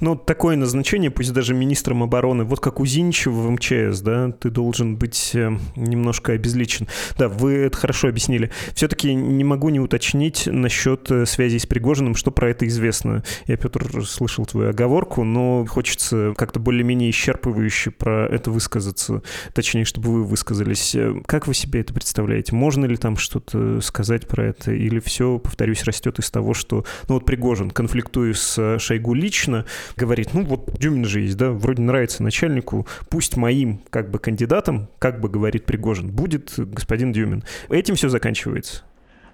Ну, такое назначение, пусть даже министром обороны, вот как у Зиничева в МЧС, да, ты должен быть э, немножко обезличен. Да, вы это хорошо объяснили. Все-таки не могу не уточнить насчет э, связи с Пригожиным, что про это известно. Я, Петр, слышал твою оговорку, но хочется как-то более-менее исчерпывающе про это высказаться. Точнее, чтобы вы высказались. Э, как вы себе это представляете? Можно ли там что-то сказать про это? Или все, повторюсь, растет из того, что, ну вот Пригожин, конфликтуя с Шойгу лично, говорит, ну вот Дюмин же есть, да, вроде нравится начальнику, пусть моим как бы кандидатом, как бы говорит Пригожин, будет господин Дюмин. Этим все заканчивается.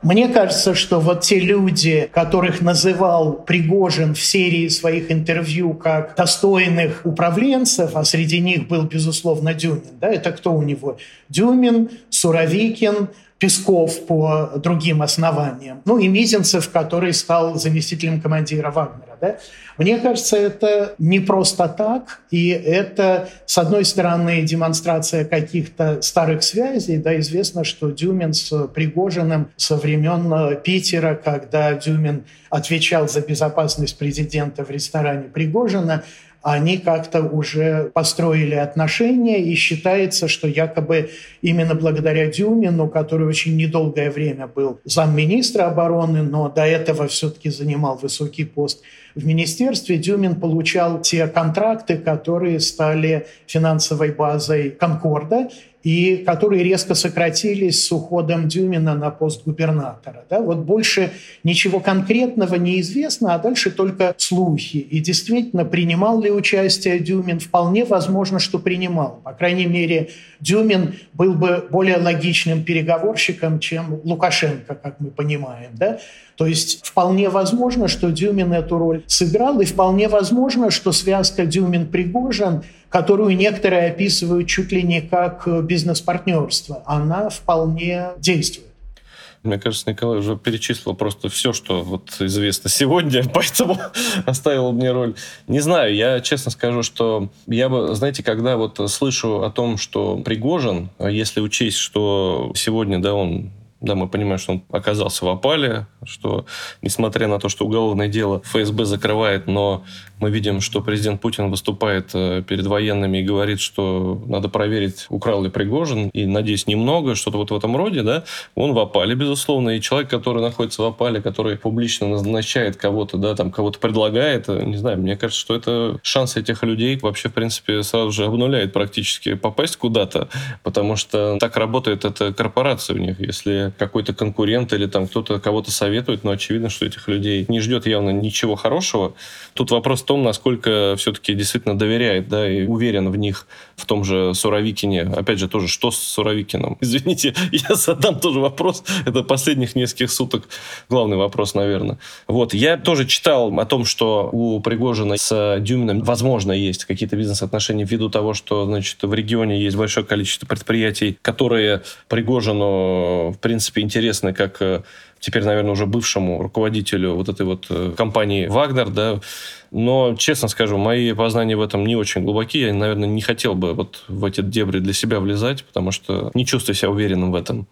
Мне кажется, что вот те люди, которых называл Пригожин в серии своих интервью как достойных управленцев, а среди них был, безусловно, Дюмин, да, это кто у него? Дюмин, Суровикин, Песков по другим основаниям, ну и Мизинцев, который стал заместителем командира Вагнера. Да? Мне кажется, это не просто так, и это, с одной стороны, демонстрация каких-то старых связей. Да, известно, что Дюмин с Пригожиным со времен Питера, когда Дюмин отвечал за безопасность президента в ресторане Пригожина, они как-то уже построили отношения, и считается, что якобы именно благодаря Дюмину, который очень недолгое время был замминистра обороны, но до этого все-таки занимал высокий пост в министерстве, Дюмин получал те контракты, которые стали финансовой базой Конкорда, и которые резко сократились с уходом Дюмина на пост губернатора. Да? Вот больше ничего конкретного не известно, а дальше только слухи. И действительно, принимал ли участие Дюмин? Вполне возможно, что принимал. По крайней мере, Дюмин был бы более логичным переговорщиком, чем Лукашенко, как мы понимаем. Да? То есть вполне возможно, что Дюмин эту роль сыграл, и вполне возможно, что связка Дюмин-Пригожин, которую некоторые описывают чуть ли не как бизнес-партнерство, она вполне действует. Мне кажется, Николай уже перечислил просто все, что вот известно сегодня, поэтому оставил мне роль. Не знаю, я честно скажу, что я бы, знаете, когда вот слышу о том, что Пригожин, если учесть, что сегодня, да, он да, мы понимаем, что он оказался в опале, что, несмотря на то, что уголовное дело ФСБ закрывает, но мы видим, что президент Путин выступает э, перед военными и говорит, что надо проверить, украл ли Пригожин, и, надеюсь, немного, что-то вот в этом роде, да, он в опале, безусловно, и человек, который находится в опале, который публично назначает кого-то, да, там, кого-то предлагает, э, не знаю, мне кажется, что это шанс этих людей вообще, в принципе, сразу же обнуляет практически попасть куда-то, потому что так работает эта корпорация у них, если какой-то конкурент или там кто-то кого-то советует, но очевидно, что этих людей не ждет явно ничего хорошего. Тут вопрос том, насколько все-таки действительно доверяет, да, и уверен в них, в том же Суровикине. Опять же, тоже, что с Суровикиным? Извините, я задам тоже вопрос. Это последних нескольких суток главный вопрос, наверное. Вот, я тоже читал о том, что у Пригожина с Дюминым, возможно, есть какие-то бизнес-отношения ввиду того, что, значит, в регионе есть большое количество предприятий, которые Пригожину, в принципе, принципе, интересны как э, теперь, наверное, уже бывшему руководителю вот этой вот э, компании «Вагнер», да, но, честно скажу, мои познания в этом не очень глубокие. Я, наверное, не хотел бы вот в эти дебри для себя влезать, потому что не чувствую себя уверенным в этом.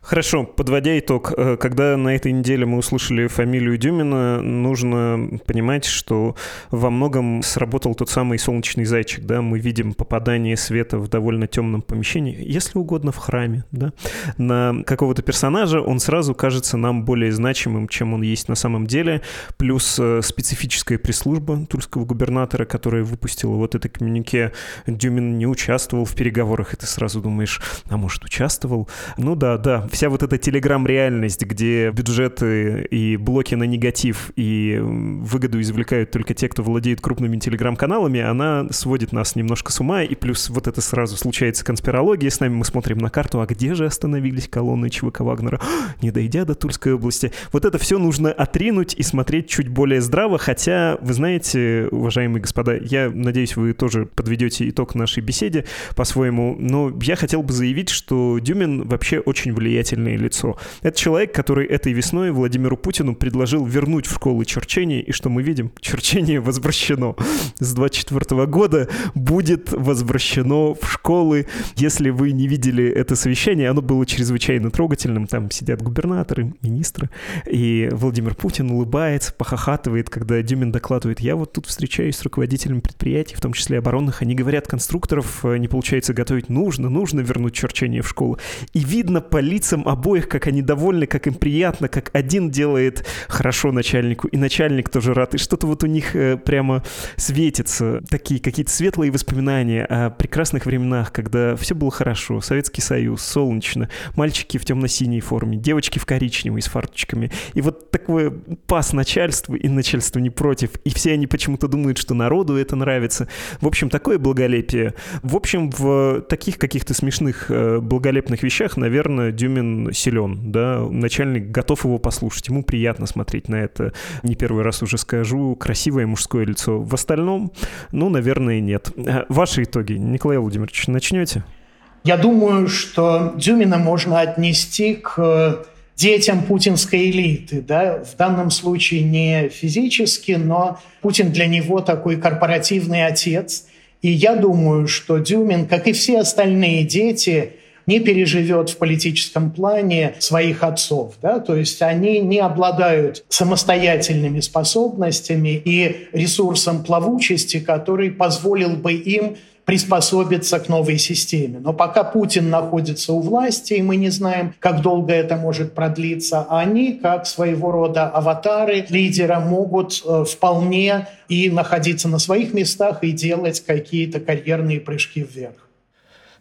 Хорошо, подводя итог, э, когда на этой неделе мы услышали фамилию Дюмина, нужно понимать, что во многом сработал тот самый солнечный зайчик, да, мы видим попадание света в довольно темном помещении, если угодно в храме, да, на какого-то персонажа, он сразу кажется нам более значимым, чем он есть на самом деле, плюс э, специфическая пресс-служба тульского губернатора, которая выпустила вот это коммюнике, Дюмин не участвовал в переговорах, и ты сразу думаешь, а может участвовал? Ну да, да, да. Вся вот эта телеграм-реальность, где бюджеты и блоки на негатив и выгоду извлекают только те, кто владеет крупными телеграм-каналами, она сводит нас немножко с ума. И плюс вот это сразу случается конспирология. С нами мы смотрим на карту, а где же остановились колонны ЧВК Вагнера, не дойдя до Тульской области. Вот это все нужно отринуть и смотреть чуть более здраво, хотя, вы знаете, уважаемые господа, я надеюсь, вы тоже подведете итог нашей беседе по-своему, но я хотел бы заявить, что Дюмин вообще очень очень влиятельное лицо. Это человек, который этой весной Владимиру Путину предложил вернуть в школы черчение, и что мы видим? Черчение возвращено. С 24 года будет возвращено в школы. Если вы не видели это совещание, оно было чрезвычайно трогательным. Там сидят губернаторы, министры, и Владимир Путин улыбается, похохатывает, когда Дюмин докладывает, я вот тут встречаюсь с руководителями предприятий, в том числе оборонных, они говорят, конструкторов э, не получается готовить, нужно, нужно вернуть черчение в школу. И видно по лицам обоих, как они довольны, как им приятно, как один делает хорошо начальнику, и начальник тоже рад. И что-то вот у них э, прямо светится. Такие какие-то светлые воспоминания о прекрасных временах, когда все было хорошо. Советский Союз, солнечно, мальчики в темно-синей форме, девочки в коричневой с фарточками. И вот такой пас начальству, и начальство не против. И все они почему-то думают, что народу это нравится. В общем, такое благолепие. В общем, в таких каких-то смешных э, благолепных вещах, наверное, наверное, Дюмин силен, да, начальник готов его послушать, ему приятно смотреть на это, не первый раз уже скажу, красивое мужское лицо. В остальном, ну, наверное, нет. Э, ваши итоги, Николай Владимирович, начнете? Я думаю, что Дюмина можно отнести к детям путинской элиты. Да? В данном случае не физически, но Путин для него такой корпоративный отец. И я думаю, что Дюмин, как и все остальные дети, не переживет в политическом плане своих отцов. Да? То есть они не обладают самостоятельными способностями и ресурсом плавучести, который позволил бы им приспособиться к новой системе. Но пока Путин находится у власти, и мы не знаем, как долго это может продлиться, они, как своего рода аватары лидера, могут э, вполне и находиться на своих местах и делать какие-то карьерные прыжки вверх.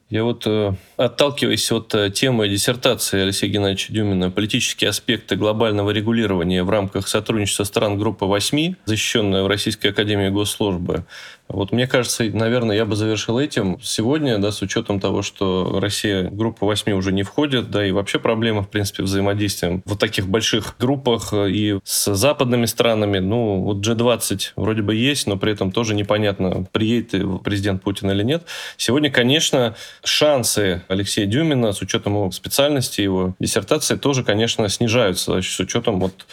Я вот, э, отталкиваясь от э, темы диссертации Алексея Геннадьевича Дюмина «Политические аспекты глобального регулирования в рамках сотрудничества стран группы 8», защищенная в Российской Академии Госслужбы, Вот мне кажется, наверное, я бы завершил этим. Сегодня, да, с учетом того, что Россия в группу 8 уже не входит, да, и вообще проблема, в принципе, взаимодействия в таких больших группах и с западными странами. Ну, вот G20 вроде бы есть, но при этом тоже непонятно, приедет президент Путин или нет. Сегодня, конечно, шансы Алексея Дюмина с учетом его специальности, его диссертации тоже, конечно, снижаются с учетом вот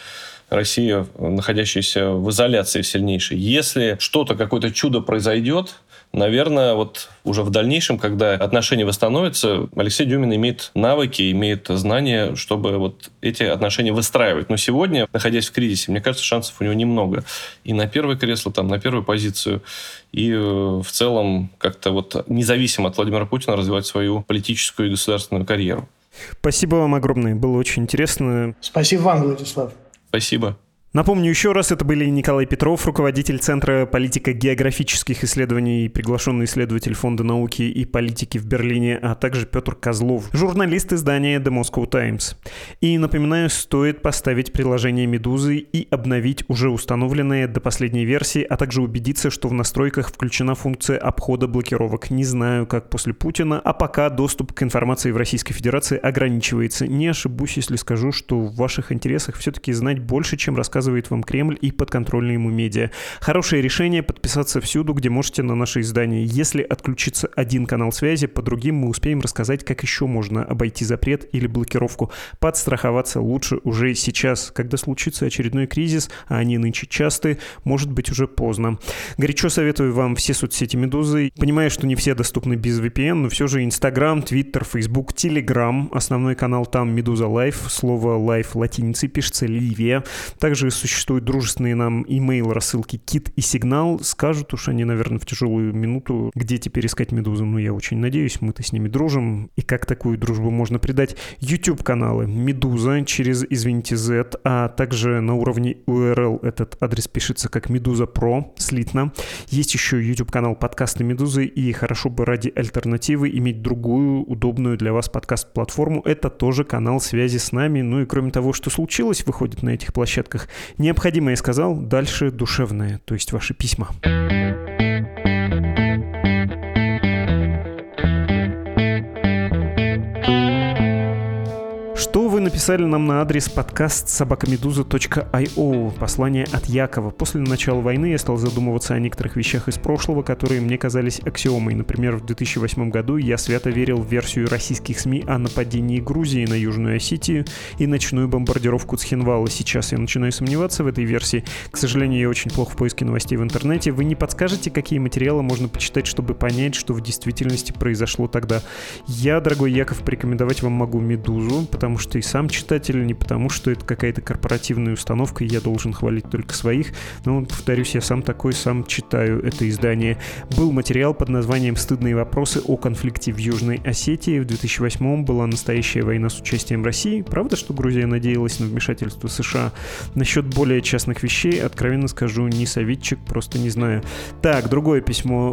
Россия, находящаяся в изоляции сильнейшей. Если что-то, какое-то чудо произойдет, наверное, вот уже в дальнейшем, когда отношения восстановятся, Алексей Дюмин имеет навыки, имеет знания, чтобы вот эти отношения выстраивать. Но сегодня, находясь в кризисе, мне кажется, шансов у него немного. И на первое кресло, там, на первую позицию, и э, в целом как-то вот независимо от Владимира Путина развивать свою политическую и государственную карьеру. Спасибо вам огромное, было очень интересно. Спасибо вам, Владислав. Спасибо. Напомню еще раз, это были Николай Петров, руководитель Центра политико-географических исследований, приглашенный исследователь Фонда науки и политики в Берлине, а также Петр Козлов, журналист издания The Moscow Times. И напоминаю, стоит поставить приложение «Медузы» и обновить уже установленные до последней версии, а также убедиться, что в настройках включена функция обхода блокировок. Не знаю, как после Путина, а пока доступ к информации в Российской Федерации ограничивается. Не ошибусь, если скажу, что в ваших интересах все-таки знать больше, чем рассказывать рассказывает вам Кремль и подконтрольные ему медиа. Хорошее решение подписаться всюду, где можете на наше издание. Если отключится один канал связи, по другим мы успеем рассказать, как еще можно обойти запрет или блокировку. Подстраховаться лучше уже сейчас, когда случится очередной кризис, а они нынче часты, может быть уже поздно. Горячо советую вам все соцсети Медузы. Понимаю, что не все доступны без VPN, но все же Инстаграм, Твиттер, Фейсбук, Телеграм. Основной канал там Медуза Live. Слово Live латиницей пишется live. Также существуют дружественные нам имейл рассылки Кит и Сигнал. Скажут уж они, наверное, в тяжелую минуту, где теперь искать Медузу. Ну, я очень надеюсь, мы-то с ними дружим. И как такую дружбу можно предать? YouTube-каналы Медуза через, извините, Z, а также на уровне URL этот адрес пишется как Медуза Про, слитно. Есть еще YouTube-канал подкасты Медузы, и хорошо бы ради альтернативы иметь другую, удобную для вас подкаст-платформу. Это тоже канал связи с нами. Ну и кроме того, что случилось, выходит на этих площадках, Необходимое, сказал, дальше душевное, то есть ваши письма. Что написали нам на адрес подкаст собакамедуза.io Послание от Якова. После начала войны я стал задумываться о некоторых вещах из прошлого, которые мне казались аксиомой. Например, в 2008 году я свято верил в версию российских СМИ о нападении Грузии на Южную Осетию и ночную бомбардировку Цхинвала. Сейчас я начинаю сомневаться в этой версии. К сожалению, я очень плохо в поиске новостей в интернете. Вы не подскажете, какие материалы можно почитать, чтобы понять, что в действительности произошло тогда? Я, дорогой Яков, порекомендовать вам могу «Медузу», потому что и сам читатель, не потому что это какая-то корпоративная установка, и я должен хвалить только своих. Но, повторюсь, я сам такой, сам читаю это издание. Был материал под названием «Стыдные вопросы о конфликте в Южной Осетии». В 2008 была настоящая война с участием России. Правда, что Грузия надеялась на вмешательство США? Насчет более частных вещей, откровенно скажу, не советчик, просто не знаю. Так, другое письмо.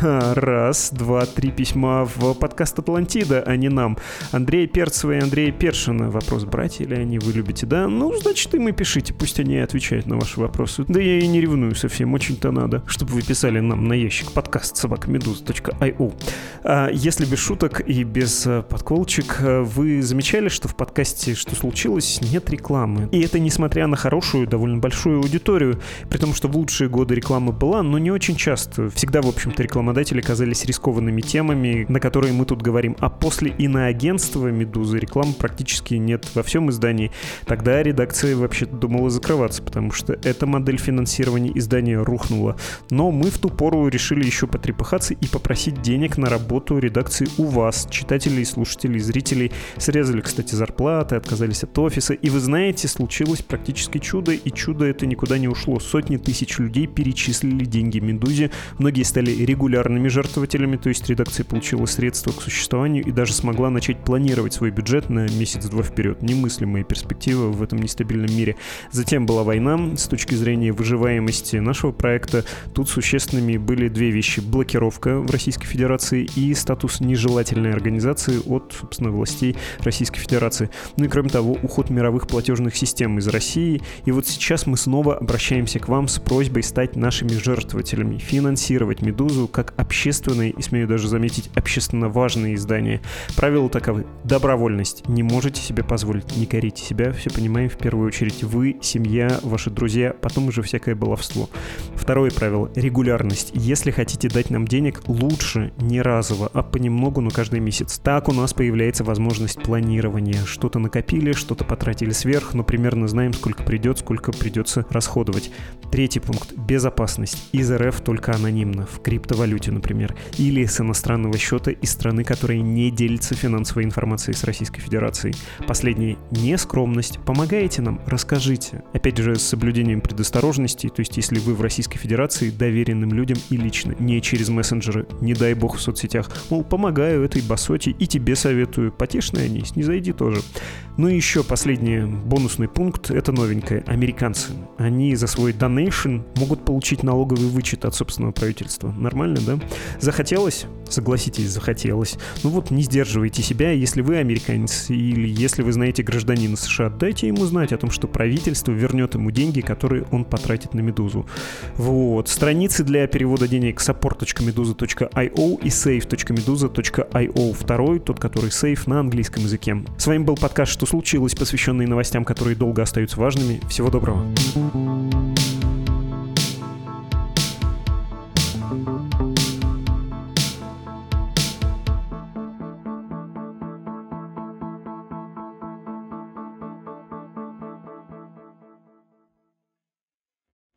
Раз, два, три письма в подкаст Атлантида, а не нам. Андрей Перцева и Андрей Андрея Першина вопрос, братья ли они, вы любите, да? Ну, значит, им и пишите, пусть они отвечают на ваши вопросы. Да я и не ревную совсем, очень-то надо, чтобы вы писали нам на ящик подкаст собакамедуз.io. А если без шуток и без э, подколчик, э, вы замечали, что в подкасте «Что случилось?» нет рекламы. И это несмотря на хорошую, довольно большую аудиторию, при том, что в лучшие годы реклама была, но не очень часто. Всегда, в общем-то, рекламодатели казались рискованными темами, на которые мы тут говорим. А после иноагентства «Медузы» реклама практически нет во всем издании, тогда редакция вообще думала закрываться, потому что эта модель финансирования издания рухнула. Но мы в ту пору решили еще потрепыхаться и попросить денег на работу редакции у вас, читателей, слушателей, зрителей. Срезали, кстати, зарплаты, отказались от офиса. И вы знаете, случилось практически чудо, и чудо это никуда не ушло. Сотни тысяч людей перечислили деньги Медузе, многие стали регулярными жертвователями, то есть редакция получила средства к существованию и даже смогла начать планировать свой бюджет на месяц месяц-два вперед. Немыслимые перспективы в этом нестабильном мире. Затем была война. С точки зрения выживаемости нашего проекта тут существенными были две вещи. Блокировка в Российской Федерации и статус нежелательной организации от, собственно, властей Российской Федерации. Ну и кроме того, уход мировых платежных систем из России. И вот сейчас мы снова обращаемся к вам с просьбой стать нашими жертвователями, финансировать «Медузу» как общественное и, смею даже заметить, общественно важное издание. Правила таковы. Добровольность. Не можете себе позволить, не корите себя, все понимаем в первую очередь вы, семья, ваши друзья, потом уже всякое баловство. Второе правило — регулярность. Если хотите дать нам денег, лучше не разово, а понемногу, но каждый месяц. Так у нас появляется возможность планирования. Что-то накопили, что-то потратили сверх, но примерно знаем, сколько придет, сколько придется расходовать. Третий пункт — безопасность. Из РФ только анонимно, в криптовалюте, например, или с иностранного счета из страны, которая не делится финансовой информацией с Российской Федерацией. Последнее — нескромность. Помогаете нам? Расскажите. Опять же, с соблюдением предосторожности, то есть если вы в Российской Федерации доверенным людям и лично, не через мессенджеры, не дай бог в соцсетях. Мол, помогаю этой басоте и тебе советую. Потешные они, зайди тоже. Ну и еще последний бонусный пункт — это новенькое. Американцы. Они за свой donation могут получить налоговый вычет от собственного правительства. Нормально, да? Захотелось? Согласитесь, захотелось. Ну вот, не сдерживайте себя, если вы американец или если вы знаете гражданина США, дайте ему знать о том, что правительство вернет ему деньги, которые он потратит на «Медузу». Вот. Страницы для перевода денег support.meduza.io и save.meduza.io. Второй, тот, который сейф на английском языке. С вами был подкаст «Что случилось?», посвященный новостям, которые долго остаются важными. Всего доброго. thank you